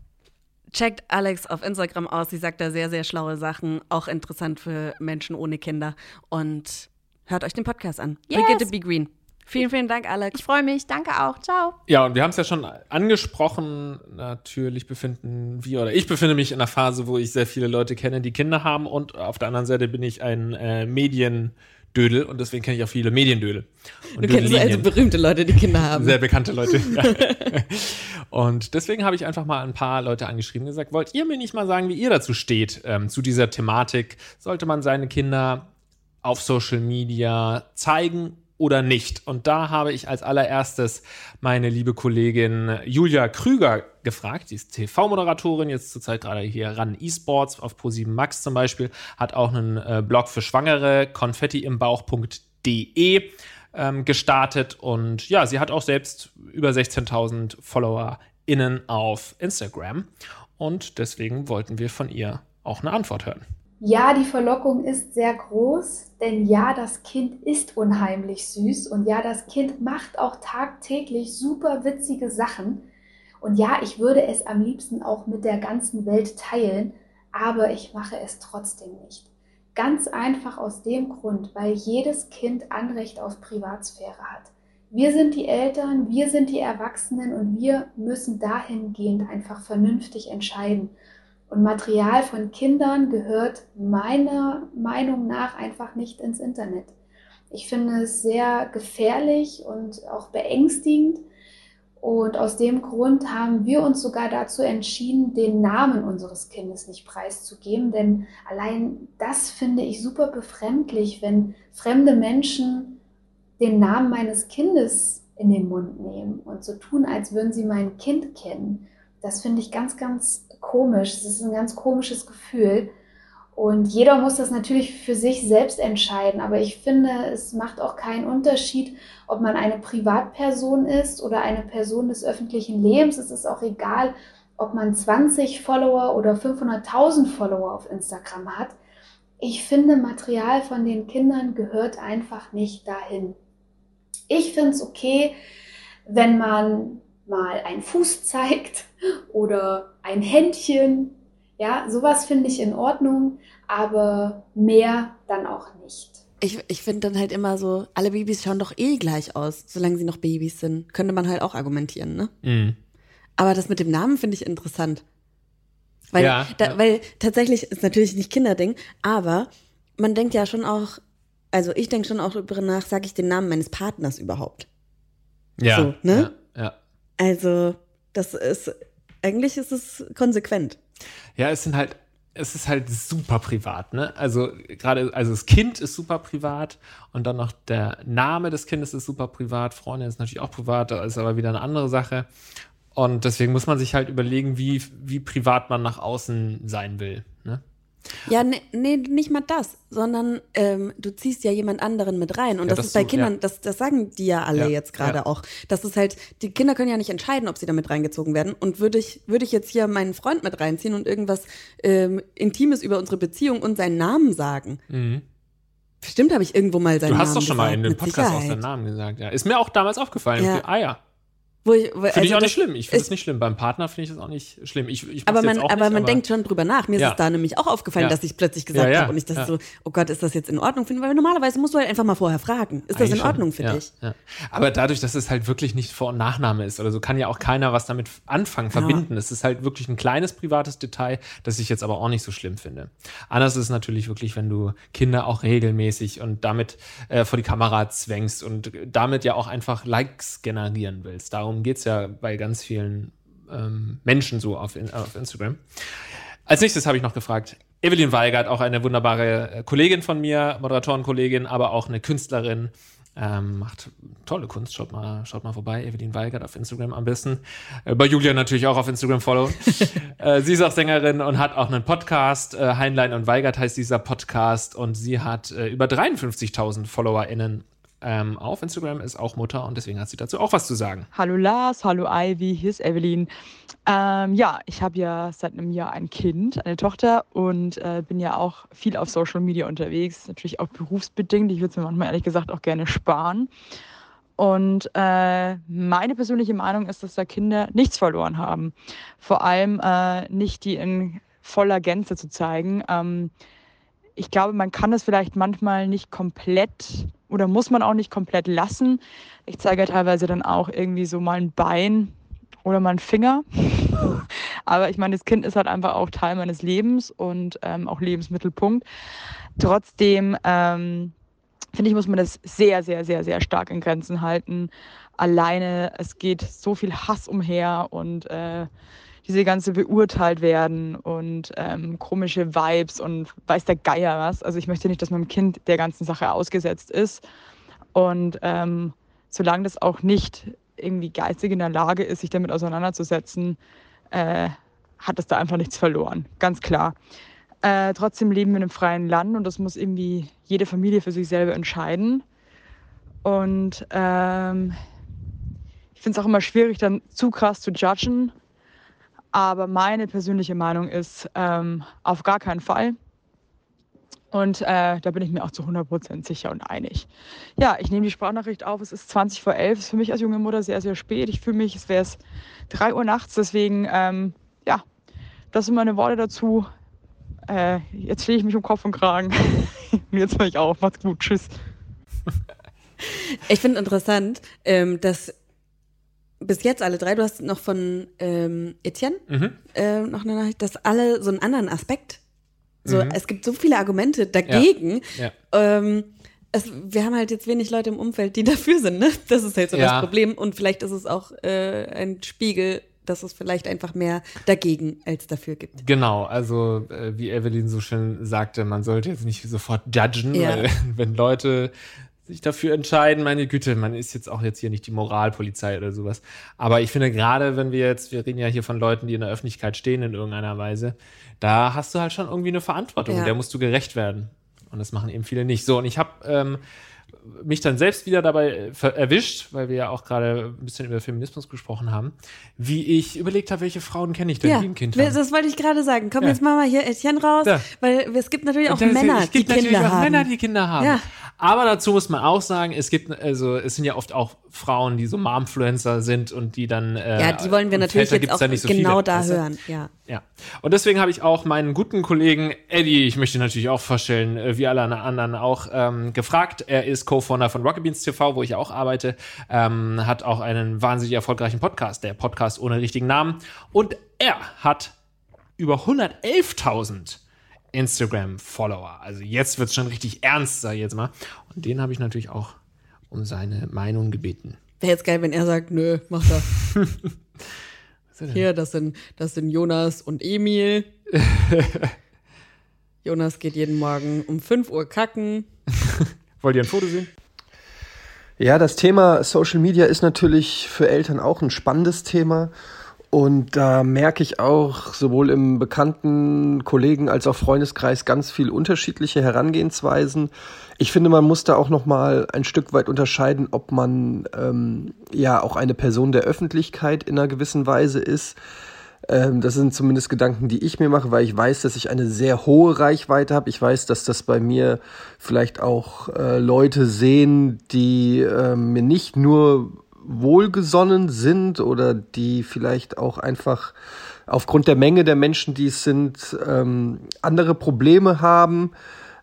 Checkt Alex auf Instagram aus. Sie sagt da sehr, sehr schlaue Sachen. Auch interessant für Menschen ohne Kinder. Und hört euch den Podcast an. Yes. Brigitte Be Green. Vielen, vielen Dank, Alex. Ich freue mich. Danke auch. Ciao. Ja, und wir haben es ja schon angesprochen. Natürlich befinden wir oder ich befinde mich in einer Phase, wo ich sehr viele Leute kenne, die Kinder haben. Und auf der anderen Seite bin ich ein äh, Mediendödel und deswegen kenne ich auch viele Mediendödel. Und du kennst also berühmte Leute, die Kinder haben. Sehr bekannte Leute, ja. Und deswegen habe ich einfach mal ein paar Leute angeschrieben und gesagt, wollt ihr mir nicht mal sagen, wie ihr dazu steht, ähm, zu dieser Thematik? Sollte man seine Kinder auf Social Media zeigen oder nicht? Und da habe ich als allererstes meine liebe Kollegin Julia Krüger gefragt. Die ist TV-Moderatorin, jetzt zurzeit gerade hier ran eSports auf Pro7 Max zum Beispiel, hat auch einen äh, Blog für Schwangere, konfettiimbauch.de ähm, gestartet und ja, sie hat auch selbst über 16.000 FollowerInnen auf Instagram und deswegen wollten wir von ihr auch eine Antwort hören. Ja, die Verlockung ist sehr groß, denn ja, das Kind ist unheimlich süß und ja, das Kind macht auch tagtäglich super witzige Sachen. Und ja, ich würde es am liebsten auch mit der ganzen Welt teilen, aber ich mache es trotzdem nicht. Ganz einfach aus dem Grund, weil jedes Kind Anrecht auf Privatsphäre hat. Wir sind die Eltern, wir sind die Erwachsenen und wir müssen dahingehend einfach vernünftig entscheiden. Und Material von Kindern gehört meiner Meinung nach einfach nicht ins Internet. Ich finde es sehr gefährlich und auch beängstigend. Und aus dem Grund haben wir uns sogar dazu entschieden, den Namen unseres Kindes nicht preiszugeben. Denn allein das finde ich super befremdlich, wenn fremde Menschen den Namen meines Kindes in den Mund nehmen und so tun, als würden sie mein Kind kennen. Das finde ich ganz, ganz komisch. Es ist ein ganz komisches Gefühl. Und jeder muss das natürlich für sich selbst entscheiden. Aber ich finde, es macht auch keinen Unterschied, ob man eine Privatperson ist oder eine Person des öffentlichen Lebens. Es ist auch egal, ob man 20 Follower oder 500.000 Follower auf Instagram hat. Ich finde, Material von den Kindern gehört einfach nicht dahin. Ich finde es okay, wenn man mal einen Fuß zeigt oder ein Händchen. Ja, sowas finde ich in Ordnung, aber mehr dann auch nicht. Ich, ich finde dann halt immer so, alle Babys schauen doch eh gleich aus, solange sie noch Babys sind. Könnte man halt auch argumentieren, ne? Mhm. Aber das mit dem Namen finde ich interessant. Weil, Ja, da, ja. weil tatsächlich ist natürlich nicht Kinderding, aber man denkt ja schon auch, also ich denke schon auch darüber nach, sage ich den Namen meines Partners überhaupt. Ja, So, ne? ja, ja. Also, das ist, eigentlich ist es konsequent. Ja, es sind halt, es ist halt super privat, ne? Also gerade, also das Kind ist super privat und dann noch der Name des Kindes ist super privat, Freundin ist natürlich auch privat, da ist aber wieder eine andere Sache. Und deswegen muss man sich halt überlegen, wie, wie privat man nach außen sein will. Ne? Ja, nee, nee, nicht mal das, sondern ähm, du ziehst ja jemand anderen mit rein. Und Ja, das, das ist bei so, Kindern, ja. das, das sagen die ja alle Ja, jetzt gerade auch. Das ist halt, die Kinder können ja nicht entscheiden, ob sie damit reingezogen werden. Und würde ich, würde ich jetzt hier meinen Freund mit reinziehen und irgendwas ähm, Intimes über unsere Beziehung und seinen Namen sagen. Bestimmt habe ich irgendwo mal seinen Mhm. Du Namen hast doch schon mal gesagt, in dem Podcast auch seinen Namen gesagt. Ja. Ist mir auch damals aufgefallen. Ja. Ah ja. Wo ich, wo, Finde ich also auch das- nicht schlimm. Ich finde es nicht schlimm. Beim Partner finde ich das auch nicht schlimm. Ich, ich Aber man, auch aber nicht, man denkt schon drüber nach. Mir Ja. ist es da nämlich auch aufgefallen, Ja. dass ich plötzlich gesagt Ja, habe und ich ja. so, oh Gott, ist das jetzt in Ordnung für? Weil normalerweise musst du halt einfach mal vorher fragen. Ist das in Ordnung für dich? Ja. Aber dadurch, dass es halt wirklich nicht Vor- und Nachname ist oder so, kann ja auch keiner was damit anfangen, verbinden. Es ist halt wirklich ein kleines privates Detail, das ich jetzt aber auch nicht so schlimm finde. Anders ist es natürlich wirklich, wenn du Kinder auch regelmäßig und damit äh, vor die Kamera zwängst und damit ja auch einfach Likes generieren willst. Darum geht's ja bei ganz vielen ähm, Menschen so auf, auf Instagram. Als nächstes habe ich noch gefragt, Evelyn Weigert, auch eine wunderbare äh, Kollegin von mir, Moderatorenkollegin, aber auch eine Künstlerin, ähm, macht tolle Kunst. Schaut mal, schaut mal vorbei, Evelyn Weigert auf Instagram am besten. Äh, bei Julia natürlich auch auf Instagram follow. äh, sie ist auch Sängerin und hat auch einen Podcast. Äh, Heinlein und Weigert heißt dieser Podcast und sie hat über 53.000 FollowerInnen ähm, auf Instagram, ist auch Mutter und deswegen hat sie dazu auch was zu sagen. Hallo Lars, hallo Ivy, hier ist Evelyn. Ähm, ja, ich habe ja seit einem Jahr ein Kind, eine Tochter und äh, bin ja auch viel auf Social Media unterwegs, natürlich auch berufsbedingt. Ich würde es mir manchmal ehrlich gesagt auch gerne sparen. Und äh, meine persönliche Meinung ist, dass da Kinder nichts verloren haben. Vor allem äh, nicht die in voller Gänze zu zeigen. Ähm, ich glaube, man kann das vielleicht manchmal nicht komplett oder muss man auch nicht komplett lassen. Ich zeige ja teilweise dann auch irgendwie so mal ein Bein oder mal einen Finger. Aber ich meine, das Kind ist halt einfach auch Teil meines Lebens und ähm, auch Lebensmittelpunkt. Trotzdem ähm, finde ich, muss man das sehr, sehr, sehr, sehr stark in Grenzen halten. Alleine, es geht so viel Hass umher und äh, diese ganze beurteilt werden und ähm, komische Vibes und weiß der Geier was. Also ich möchte nicht, dass mein Kind der ganzen Sache ausgesetzt ist. Und ähm, solange das auch nicht irgendwie geistig in der Lage ist, sich damit auseinanderzusetzen, äh, hat es da einfach nichts verloren. Ganz klar. Äh, trotzdem leben wir in einem freien Land und das muss irgendwie jede Familie für sich selber entscheiden. Und ähm, ich finde es auch immer schwierig, dann zu krass zu judgen. Aber meine persönliche Meinung ist, ähm, auf gar keinen Fall. Und äh, da bin ich mir auch zu 100% sicher und einig. Ja, ich nehme die Sprachnachricht auf. Es ist 20 vor 11. Ist für mich als junge Mutter sehr, sehr spät. Ich fühle mich, es wäre es 3 Uhr nachts. Deswegen, ähm, ja, das sind meine Worte dazu. äh, jetzt stehe ich mich um Kopf und Kragen. und jetzt höre ich auf. Macht's gut. Tschüss. Ich finde interessant, ähm, dass bis jetzt alle drei, du hast noch von ähm, Etienne Mhm. ähm, noch eine Nachricht, dass alle so einen anderen Aspekt, so, Mhm. es gibt so viele Argumente dagegen. Ja. Ähm, es, wir haben halt jetzt wenig Leute im Umfeld, die dafür sind, ne? Das ist halt so Ja. das Problem. Und vielleicht ist es auch äh, ein Spiegel, dass es vielleicht einfach mehr dagegen als dafür gibt. Genau, also äh, wie Evelyn so schön sagte, man sollte jetzt nicht sofort judgen, Ja. weil wenn Leute sich dafür entscheiden, meine Güte, man ist jetzt auch jetzt hier nicht die Moralpolizei oder sowas. Aber ich finde gerade, wenn wir jetzt, wir reden ja hier von Leuten, die in der Öffentlichkeit stehen in irgendeiner Weise, da hast du halt schon irgendwie eine Verantwortung, Ja. der musst du gerecht werden. Und das machen eben viele nicht. So, und ich habe ähm, mich dann selbst wieder dabei äh, erwischt, weil wir ja auch gerade ein bisschen über Feminismus gesprochen haben, wie ich überlegt habe, welche Frauen kenne ich denn, Ja, die ein Kind haben. das wollte ich gerade sagen. Komm, Ja. jetzt machen wir hier Etienne raus, Ja. weil es gibt natürlich auch Männer, gibt die natürlich Kinder auch haben. Männer, die Kinder haben. Aber dazu muss man auch sagen, es gibt, also es sind ja oft auch Frauen, die so Momfluencer sind und die dann. Äh, ja, die wollen wir natürlich Väter jetzt auch so genau viele, da weißt du? hören. Ja. Ja. Und deswegen habe ich auch meinen guten Kollegen Eddie, ich möchte natürlich auch vorstellen, äh, wie alle anderen auch, ähm, gefragt. Er ist Co-Founder von Rocket Beans TV, wo ich auch arbeite, ähm, hat auch einen wahnsinnig erfolgreichen Podcast, der Podcast ohne richtigen Namen. Und er hat über 111.000 Instagram-Follower. Also jetzt wird es schon richtig ernst, sag ich jetzt mal. Und den habe ich natürlich auch um seine Meinung gebeten. Wäre jetzt geil, wenn er sagt, nö, mach das. Was ist er denn? Hier, das sind, das sind Jonas und Emil. Jonas geht jeden Morgen um 5 Uhr kacken. Wollt ihr ein Foto sehen? Ja, das Thema Social Media ist natürlich für Eltern auch ein spannendes Thema. Und da merke ich auch sowohl im bekannten Kollegen als auch Freundeskreis ganz viel unterschiedliche Herangehensweisen. Ich finde, man muss da auch noch mal ein Stück weit unterscheiden, ob man ähm, ja auch eine Person der Öffentlichkeit in einer gewissen Weise ist. Ähm, das sind zumindest Gedanken, die ich mir mache, weil ich weiß, dass ich eine sehr hohe Reichweite habe. Ich weiß, dass das bei mir vielleicht auch äh, Leute sehen, die äh, mir nicht nur wohlgesonnen sind oder die vielleicht auch einfach aufgrund der Menge der Menschen, die es sind, ähm, andere Probleme haben.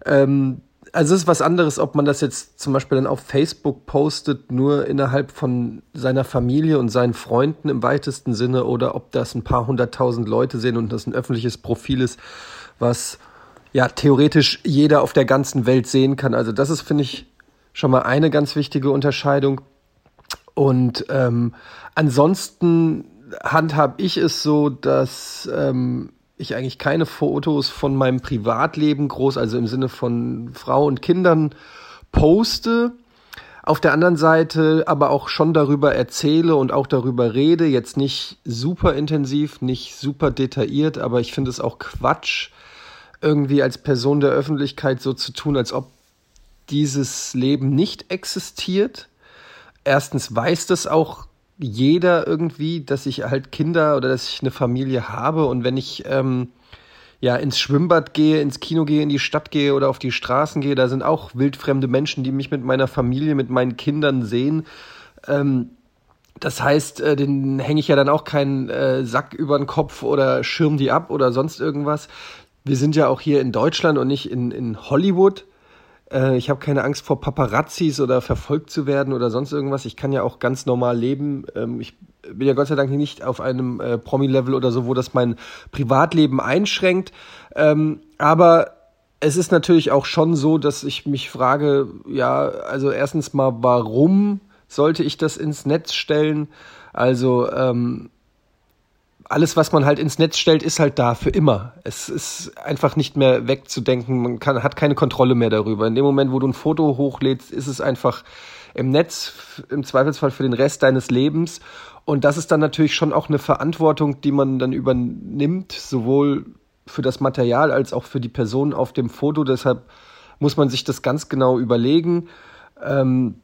Ähm, also es ist was anderes, ob man das jetzt zum Beispiel dann auf Facebook postet, nur innerhalb von seiner Familie und seinen Freunden im weitesten Sinne, oder ob das ein paar hunderttausend Leute sehen und das ein öffentliches Profil ist, was ja theoretisch jeder auf der ganzen Welt sehen kann. Also das ist, finde ich, schon mal eine ganz wichtige Unterscheidung. Und ähm, ansonsten handhab ich es so, dass ähm, ich eigentlich keine Fotos von meinem Privatleben groß, also im Sinne von Frau und Kindern, poste. Auf der anderen Seite aber auch schon darüber erzähle und auch darüber rede, jetzt nicht super intensiv, nicht super detailliert, aber ich finde es auch Quatsch, irgendwie als Person der Öffentlichkeit so zu tun, als ob dieses Leben nicht existiert. Erstens weiß das auch jeder irgendwie, dass ich halt Kinder oder dass ich eine Familie habe und wenn ich ähm, ja ins Schwimmbad gehe, ins Kino gehe, in die Stadt gehe oder auf die Straßen gehe, da sind auch wildfremde Menschen, die mich mit meiner Familie, mit meinen Kindern sehen. Ähm, das heißt, äh, den hänge ich ja dann auch keinen äh, Sack über den Kopf oder schirm die ab oder sonst irgendwas. Wir sind ja auch hier in Deutschland und nicht in, in Hollywood. Äh, ich habe keine Angst vor Paparazzis oder verfolgt zu werden oder sonst irgendwas. Ich kann ja auch ganz normal leben. Ähm, ich bin ja Gott sei Dank nicht auf einem äh, Promi-Level oder so, wo das mein Privatleben einschränkt. Ähm, aber es ist natürlich auch schon so, dass ich mich frage, ja, also erstens mal, warum sollte ich das ins Netz stellen? Also ähm, alles, was man halt ins Netz stellt, ist halt da für immer. Es ist einfach nicht mehr wegzudenken. Man kann, hat keine Kontrolle mehr darüber. In dem Moment, wo du ein Foto hochlädst, ist es einfach im Netz, im Zweifelsfall für den Rest deines Lebens. Und das ist dann natürlich schon auch eine Verantwortung, die man dann übernimmt, sowohl für das Material als auch für die Person auf dem Foto. Deshalb muss man sich das ganz genau überlegen. Ähm,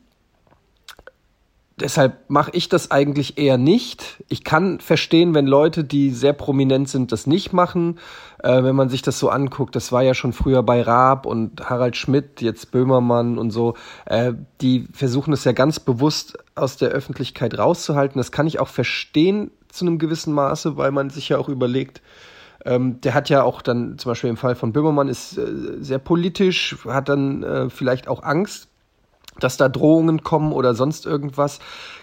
deshalb mache ich das eigentlich eher nicht. Ich kann verstehen, wenn Leute, die sehr prominent sind, das nicht machen. Äh, wenn man sich das so anguckt, das war ja schon früher bei Raab und Harald Schmidt, jetzt Böhmermann und so, äh, die versuchen es ja ganz bewusst aus der Öffentlichkeit rauszuhalten. Das kann ich auch verstehen zu einem gewissen Maße, weil man sich ja auch überlegt, Ähm, der hat ja auch dann, zum Beispiel im Fall von Böhmermann, ist äh, sehr politisch, hat dann äh, vielleicht auch Angst, dass da Drohungen kommen oder sonst irgendwas.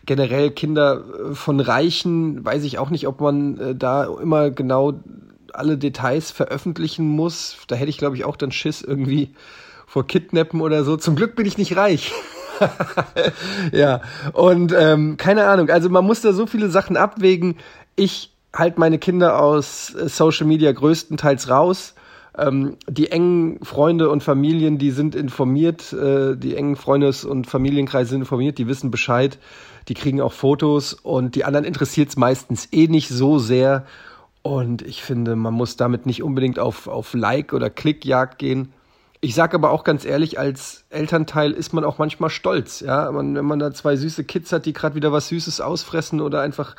Generell Kinder äh, von Reichen, weiß ich auch nicht, ob man äh, da immer genau alle Details veröffentlichen muss. Da hätte ich, glaube ich, auch dann Schiss irgendwie vor Kidnappen oder so. Zum Glück bin ich nicht reich. ja, und ähm, keine Ahnung, also man muss da so viele Sachen abwägen. Ich halte meine Kinder aus äh, Social Media größtenteils raus. Ähm, die engen Freunde und Familien, die sind informiert, äh, die engen Freundes- und Familienkreise sind informiert, die wissen Bescheid, die kriegen auch Fotos und die anderen interessiert es meistens eh nicht so sehr. Und ich finde, man muss damit nicht unbedingt auf, auf Like- oder Klickjagd gehen. Ich sage aber auch ganz ehrlich, als Elternteil ist man auch manchmal stolz. Ja, man, wenn man da zwei süße Kids hat, die gerade wieder was Süßes ausfressen oder einfach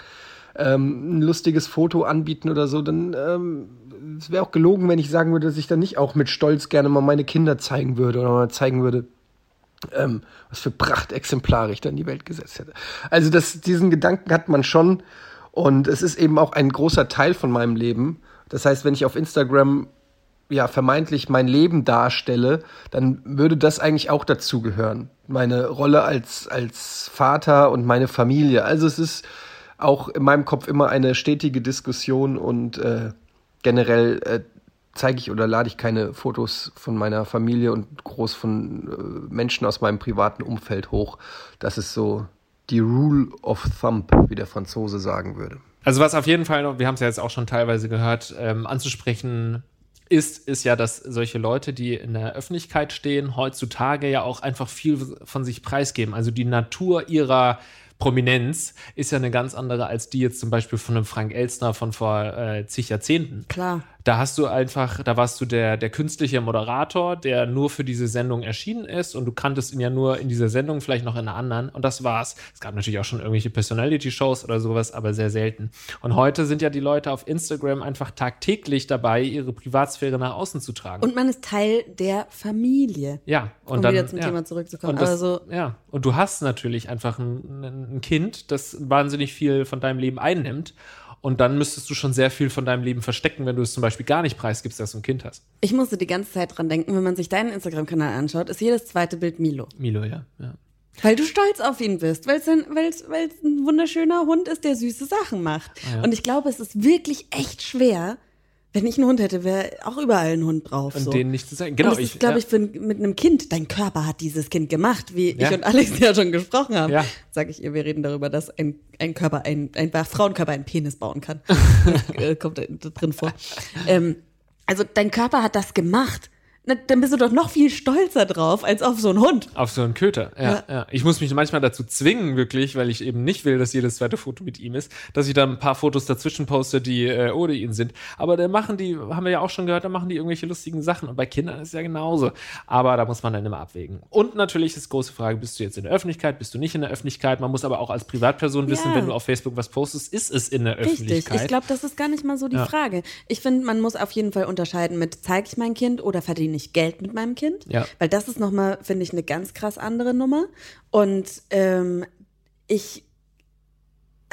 ähm, ein lustiges Foto anbieten oder so, dann ähm, es wäre auch gelogen, wenn ich sagen würde, dass ich dann nicht auch mit Stolz gerne mal meine Kinder zeigen würde oder mal zeigen würde, ähm, was für Prachtexemplare ich da in die Welt gesetzt hätte. Also das, diesen Gedanken hat man schon und es ist eben auch ein großer Teil von meinem Leben. Das heißt, wenn ich auf Instagram ja vermeintlich mein Leben darstelle, dann würde das eigentlich auch dazugehören. Meine Rolle als, als Vater und meine Familie. Also es ist auch in meinem Kopf immer eine stetige Diskussion und äh, generell äh, zeige ich oder lade ich keine Fotos von meiner Familie und groß von äh, Menschen aus meinem privaten Umfeld hoch. Das ist so die Rule of Thumb, wie der Franzose sagen würde. Also was auf jeden Fall wir haben es ja jetzt auch schon teilweise gehört, ähm, anzusprechen ist, ist ja, dass solche Leute, die in der Öffentlichkeit stehen, heutzutage ja auch einfach viel von sich preisgeben. Also die Natur ihrer Prominenz ist ja eine ganz andere als die jetzt zum Beispiel von einem Frank Elstner von vor äh, zig Jahrzehnten. Klar. Da hast du einfach, da warst du der, der künstliche Moderator, der nur für diese Sendung erschienen ist und du kanntest ihn ja nur in dieser Sendung, vielleicht noch in einer anderen und das war's. Es gab natürlich auch schon irgendwelche Personality-Shows oder sowas, aber sehr selten. Und heute sind ja die Leute auf Instagram einfach tagtäglich dabei, ihre Privatsphäre nach außen zu tragen. Und man ist Teil der Familie. Ja, und um dann, wieder zum ja. Thema zurückzukommen. Und das, also, ja, und du hast natürlich einfach ein, ein Kind, das wahnsinnig viel von deinem Leben einnimmt. Und dann müsstest du schon sehr viel von deinem Leben verstecken, wenn du es zum Beispiel gar nicht preisgibst, dass du ein Kind hast. ich musste die ganze Zeit dran denken, wenn man sich deinen Instagram-Kanal anschaut, ist jedes zweite Bild Milo. Milo, ja. ja. Weil du stolz auf ihn bist, weil es ein, weil's, weil's ein wunderschöner Hund ist, der süße Sachen macht. Ah, Ja. Und ich glaube, es ist wirklich echt schwer, wenn ich einen Hund hätte, wäre auch überall ein Hund drauf. Und so. denen nicht zu sagen. Genau, und das ist, glaube ich, für, ein- mit einem Kind, dein Körper hat dieses Kind gemacht, wie Ja. ich und Alex ja schon gesprochen haben. Ja. Sage ich ihr, wir reden darüber, dass ein, ein Körper, ein, ein Frauenkörper einen Penis bauen kann. Das, äh, kommt da drin vor. Ähm, also dein Körper hat das gemacht. Na, dann bist du doch noch viel stolzer drauf, als auf so einen Hund. Auf so einen Köter, ja, ja. Ich muss mich manchmal dazu zwingen, wirklich, weil ich eben nicht will, dass jedes zweite Foto mit ihm ist, dass ich da ein paar Fotos dazwischen poste, die äh, ohne ihn sind. Aber da machen die, haben wir ja auch schon gehört, da machen die irgendwelche lustigen Sachen. Und bei Kindern ist es ja genauso. Aber da muss man dann immer abwägen. Und natürlich ist große Frage, bist du jetzt in der Öffentlichkeit, bist du nicht in der Öffentlichkeit? Man muss aber auch als Privatperson wissen, Ja. wenn du auf Facebook was postest, ist es in der Richtig. Öffentlichkeit. Ich glaube, das ist gar nicht mal so die Ja. Frage. Ich finde, man muss auf jeden Fall unterscheiden mit, zeige ich mein Kind oder verdiene ich Geld mit meinem Kind? Ja. Weil das ist nochmal, finde ich, eine ganz krass andere Nummer. Und ähm, ich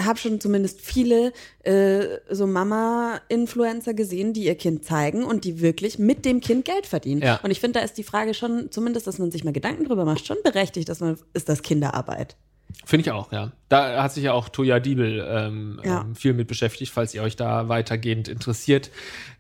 habe schon zumindest viele äh, so Mama-Influencer gesehen, die ihr Kind zeigen und die wirklich mit dem Kind Geld verdienen. Ja. Und ich finde, da ist die Frage schon, zumindest, dass man sich mal Gedanken drüber macht, schon berechtigt, dass man, ist das Kinderarbeit? Finde ich auch, ja. Da hat sich ja auch Toya Diebel ähm, Ja. ähm, viel mit beschäftigt. Falls ihr euch da weitergehend interessiert,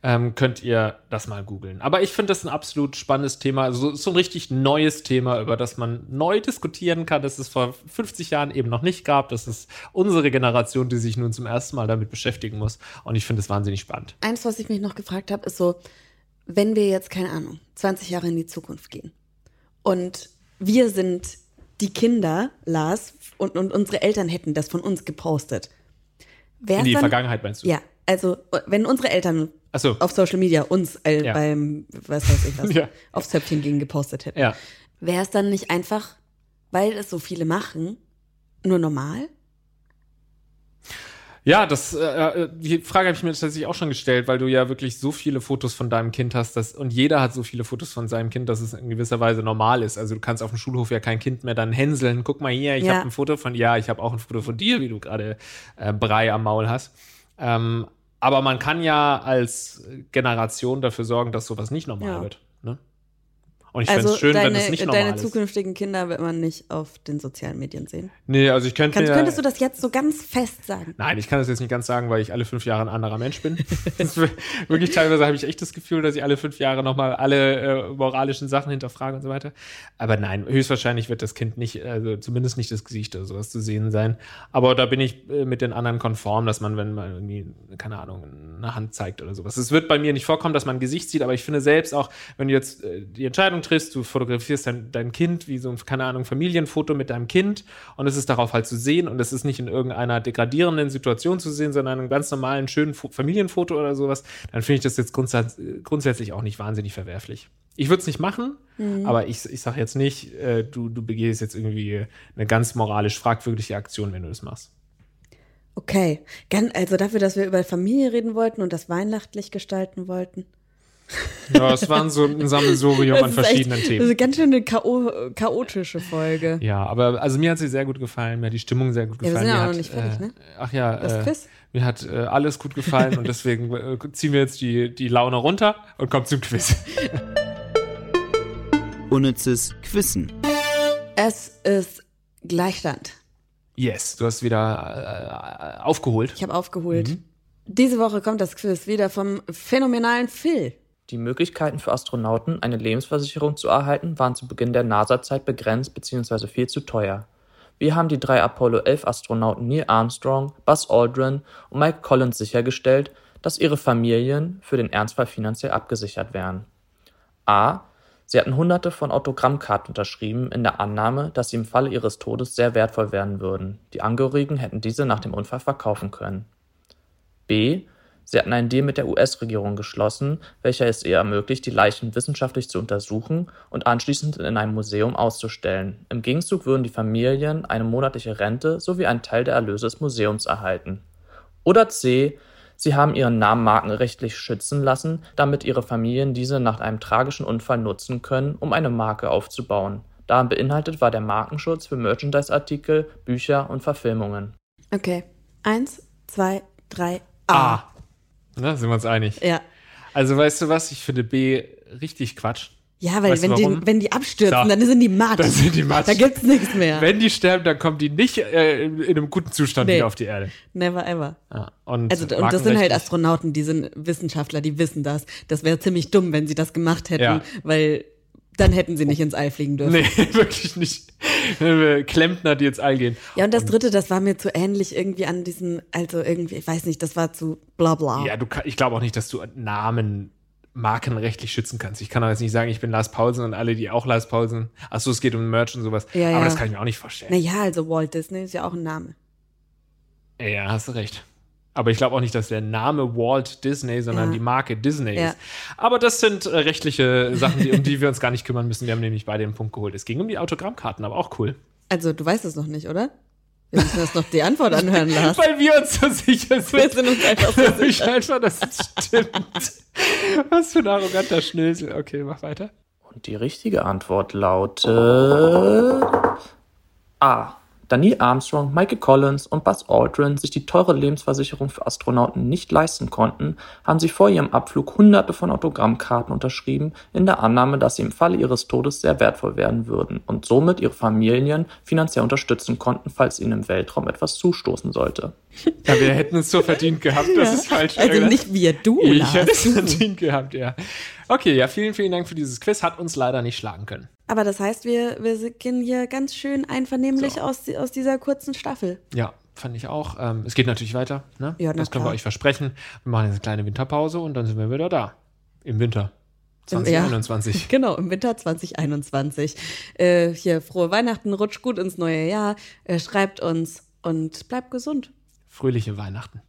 ähm, könnt ihr das mal googeln. Aber ich finde das ein absolut spannendes Thema. Also so ein richtig neues Thema, über das man neu diskutieren kann, das es vor 50 Jahren eben noch nicht gab. Das ist unsere Generation, die sich nun zum ersten Mal damit beschäftigen muss. Und ich finde es wahnsinnig spannend. Eins, was ich mich noch gefragt habe, ist so, wenn wir jetzt, keine Ahnung, 20 Jahre in die Zukunft gehen und wir sind die Kinder, Lars, und, und unsere Eltern hätten das von uns gepostet. Wär's In die dann, Vergangenheit meinst du? Ja, also wenn unsere Eltern Achso. auf Social Media uns äh, Ja. beim, was weiß ich was, Ja. aufs Töpfchen gegen gepostet hätten, Ja. wäre es dann nicht einfach, weil es so viele machen, nur normal? Ja, das, äh, äh, die Frage habe ich mir tatsächlich auch schon gestellt, weil du ja wirklich so viele Fotos von deinem Kind hast, dass, und jeder hat so viele Fotos von seinem Kind, dass es in gewisser Weise normal ist. Also du kannst auf dem Schulhof ja kein Kind mehr dann hänseln. Guck mal hier, ich Ja. habe ein Foto von, ja, ich habe auch ein Foto von dir, wie du gerade äh, Brei am Maul hast. Ähm, Aber man kann ja als Generation dafür sorgen, dass sowas nicht normal Ja. wird. Und ich fände Also es schön, deine, wenn es nicht normal deine ist. zukünftigen Kinder wird man nicht auf den sozialen Medien sehen. Nee, also ich könnte Kannst, mir, könntest du das jetzt so ganz fest sagen? Nein, ich kann das jetzt nicht ganz sagen, weil ich alle fünf Jahre ein anderer Mensch bin. Ist wirklich teilweise habe ich echt das Gefühl, dass ich alle fünf Jahre nochmal alle äh, moralischen Sachen hinterfrage und so weiter. Aber nein, höchstwahrscheinlich wird das Kind nicht, also zumindest nicht das Gesicht oder sowas zu sehen sein. Aber da bin ich äh, mit den anderen konform, dass man, wenn man irgendwie, keine Ahnung, eine Hand zeigt oder sowas. Es wird bei mir nicht vorkommen, dass man ein Gesicht sieht, aber ich finde selbst auch, wenn du jetzt äh, die Entscheidung triffst, du fotografierst dein, dein Kind wie so ein, keine Ahnung, Familienfoto mit deinem Kind und es ist darauf halt zu sehen und es ist nicht in irgendeiner degradierenden Situation zu sehen, sondern in einem ganz normalen, schönen Fo Familienfoto oder sowas, dann finde ich das jetzt grundsatz, grundsätzlich auch nicht wahnsinnig verwerflich. Ich würde es nicht machen, aber ich, ich sage jetzt nicht, äh, du, du begehst jetzt irgendwie eine ganz moralisch fragwürdige Aktion, wenn du das machst. Okay. Also dafür, dass wir über Familie reden wollten und das weihnachtlich gestalten wollten. Ja, es waren so ein Sammelsurium an echt- verschiedenen Das ist Themen. eine ganz schön eine Chao chaotische Folge. Ja, aber also mir hat sie sehr gut gefallen, mir hat die Stimmung sehr gut Ja, wir gefallen. sind ja mir auch hat, noch nicht fertig, äh, ne? Ach ja, Das äh, Quiz? mir hat äh, alles gut gefallen und deswegen äh, ziehen wir jetzt die, die Laune runter und kommen zum Quiz. Unnützes Quissen. Es ist Gleichstand. Yes, du hast wieder äh, aufgeholt. Ich habe aufgeholt. Mhm. Diese Woche kommt das Quiz wieder vom phänomenalen Phil. Die Möglichkeiten für Astronauten, eine Lebensversicherung zu erhalten, waren zu Beginn der NASA-Zeit begrenzt bzw. viel zu teuer. Wir haben die drei Apollo-11-Astronauten Neil Armstrong, Buzz Aldrin und Mike Collins sichergestellt, dass ihre Familien für den Ernstfall finanziell abgesichert wären. A. Sie hatten hunderte von Autogrammkarten unterschrieben, in der Annahme, dass sie im Falle ihres Todes sehr wertvoll werden würden. Die Angehörigen hätten diese nach dem Unfall verkaufen können. B. Sie hatten einen Deal mit der US-Regierung geschlossen, welcher es ihr ermöglicht, die Leichen wissenschaftlich zu untersuchen und anschließend in einem Museum auszustellen. Im Gegenzug würden die Familien eine monatliche Rente sowie einen Teil der Erlöse des Museums erhalten. Oder C. Sie haben ihren Namen markenrechtlich schützen lassen, damit ihre Familien diese nach einem tragischen Unfall nutzen können, um eine Marke aufzubauen. Daran beinhaltet war der Markenschutz für Merchandise-Artikel, Bücher und Verfilmungen. Okay. Eins, zwei, drei, A. Ah. Na, sind wir uns einig. Ja. Also weißt du was, ich finde B richtig Quatsch. Ja, weil Weißt wenn, die, wenn die abstürzen, So. dann sind die Matsch. Dann sind die Matsch. Da gibt's nichts mehr. Wenn die sterben, dann kommen die nicht äh, in in einem guten Zustand Nee. wieder auf die Erde. Never ever. Ja, und Also, und das sind halt Astronauten, die sind Wissenschaftler, die wissen das. Das wäre ziemlich dumm, wenn sie das gemacht hätten, Ja. weil dann hätten sie nicht ins All fliegen dürfen. Nee, wirklich nicht. Klempner, die ins All gehen. Ja, und das dritte, das war mir zu ähnlich irgendwie an diesen, also irgendwie, ich weiß nicht, das war zu bla bla. Ja, du ich glaube auch nicht, dass du Namen markenrechtlich schützen kannst. Ich kann auch jetzt nicht sagen, ich bin Lars Paulsen und alle, die auch Lars Paulsen. Achso, es geht um Merch und sowas. Ja, Aber ja. das kann ich mir auch nicht vorstellen. Naja, also Walt Disney ist ja auch ein Name. Ja, hast du recht. Aber ich glaube auch nicht, dass der Name Walt Disney, sondern Ja. die Marke Disney Ja. ist. Aber das sind äh, rechtliche Sachen, die, um die wir uns gar nicht kümmern müssen. Wir haben nämlich beide den Punkt geholt. Es ging um die Autogrammkarten, aber auch cool. Also, du weißt es noch nicht, oder? Wir müssen uns noch die Antwort anhören, Lars. Weil wir uns so sicher sind. Wir sind uns einfach so Ich sicher. einfach, dass es stimmt. Was für ein arroganter Schnösel. Okay, mach weiter. Und die richtige Antwort lautet A. Da Neil Armstrong, Michael Collins und Buzz Aldrin sich die teure Lebensversicherung für Astronauten nicht leisten konnten, haben sie vor ihrem Abflug hunderte von Autogrammkarten unterschrieben, in der Annahme, dass sie im Falle ihres Todes sehr wertvoll werden würden und somit ihre Familien finanziell unterstützen konnten, falls ihnen im Weltraum etwas zustoßen sollte. Ja, wir hätten es so verdient gehabt. Das ist falsch. Also nicht wir, du, Ich Lars. hätte es verdient gehabt, ja. Okay, ja, vielen, vielen Dank für dieses Quiz. Hat uns leider nicht schlagen können. Aber das heißt, wir, wir gehen hier ganz schön einvernehmlich So. aus, aus dieser kurzen Staffel. Ja, fand ich auch. Ähm, es geht natürlich weiter. Ne? Ja, das können wir euch versprechen. Wir machen jetzt eine kleine Winterpause und dann sind wir wieder da. Im Winter. Im- ja. 2021. Genau, im Winter 2021. Äh, hier, frohe Weihnachten, rutscht gut ins neue Jahr, äh, schreibt uns und bleibt gesund. Fröhliche Weihnachten.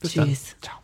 Bis Tschüss. dann. Ciao.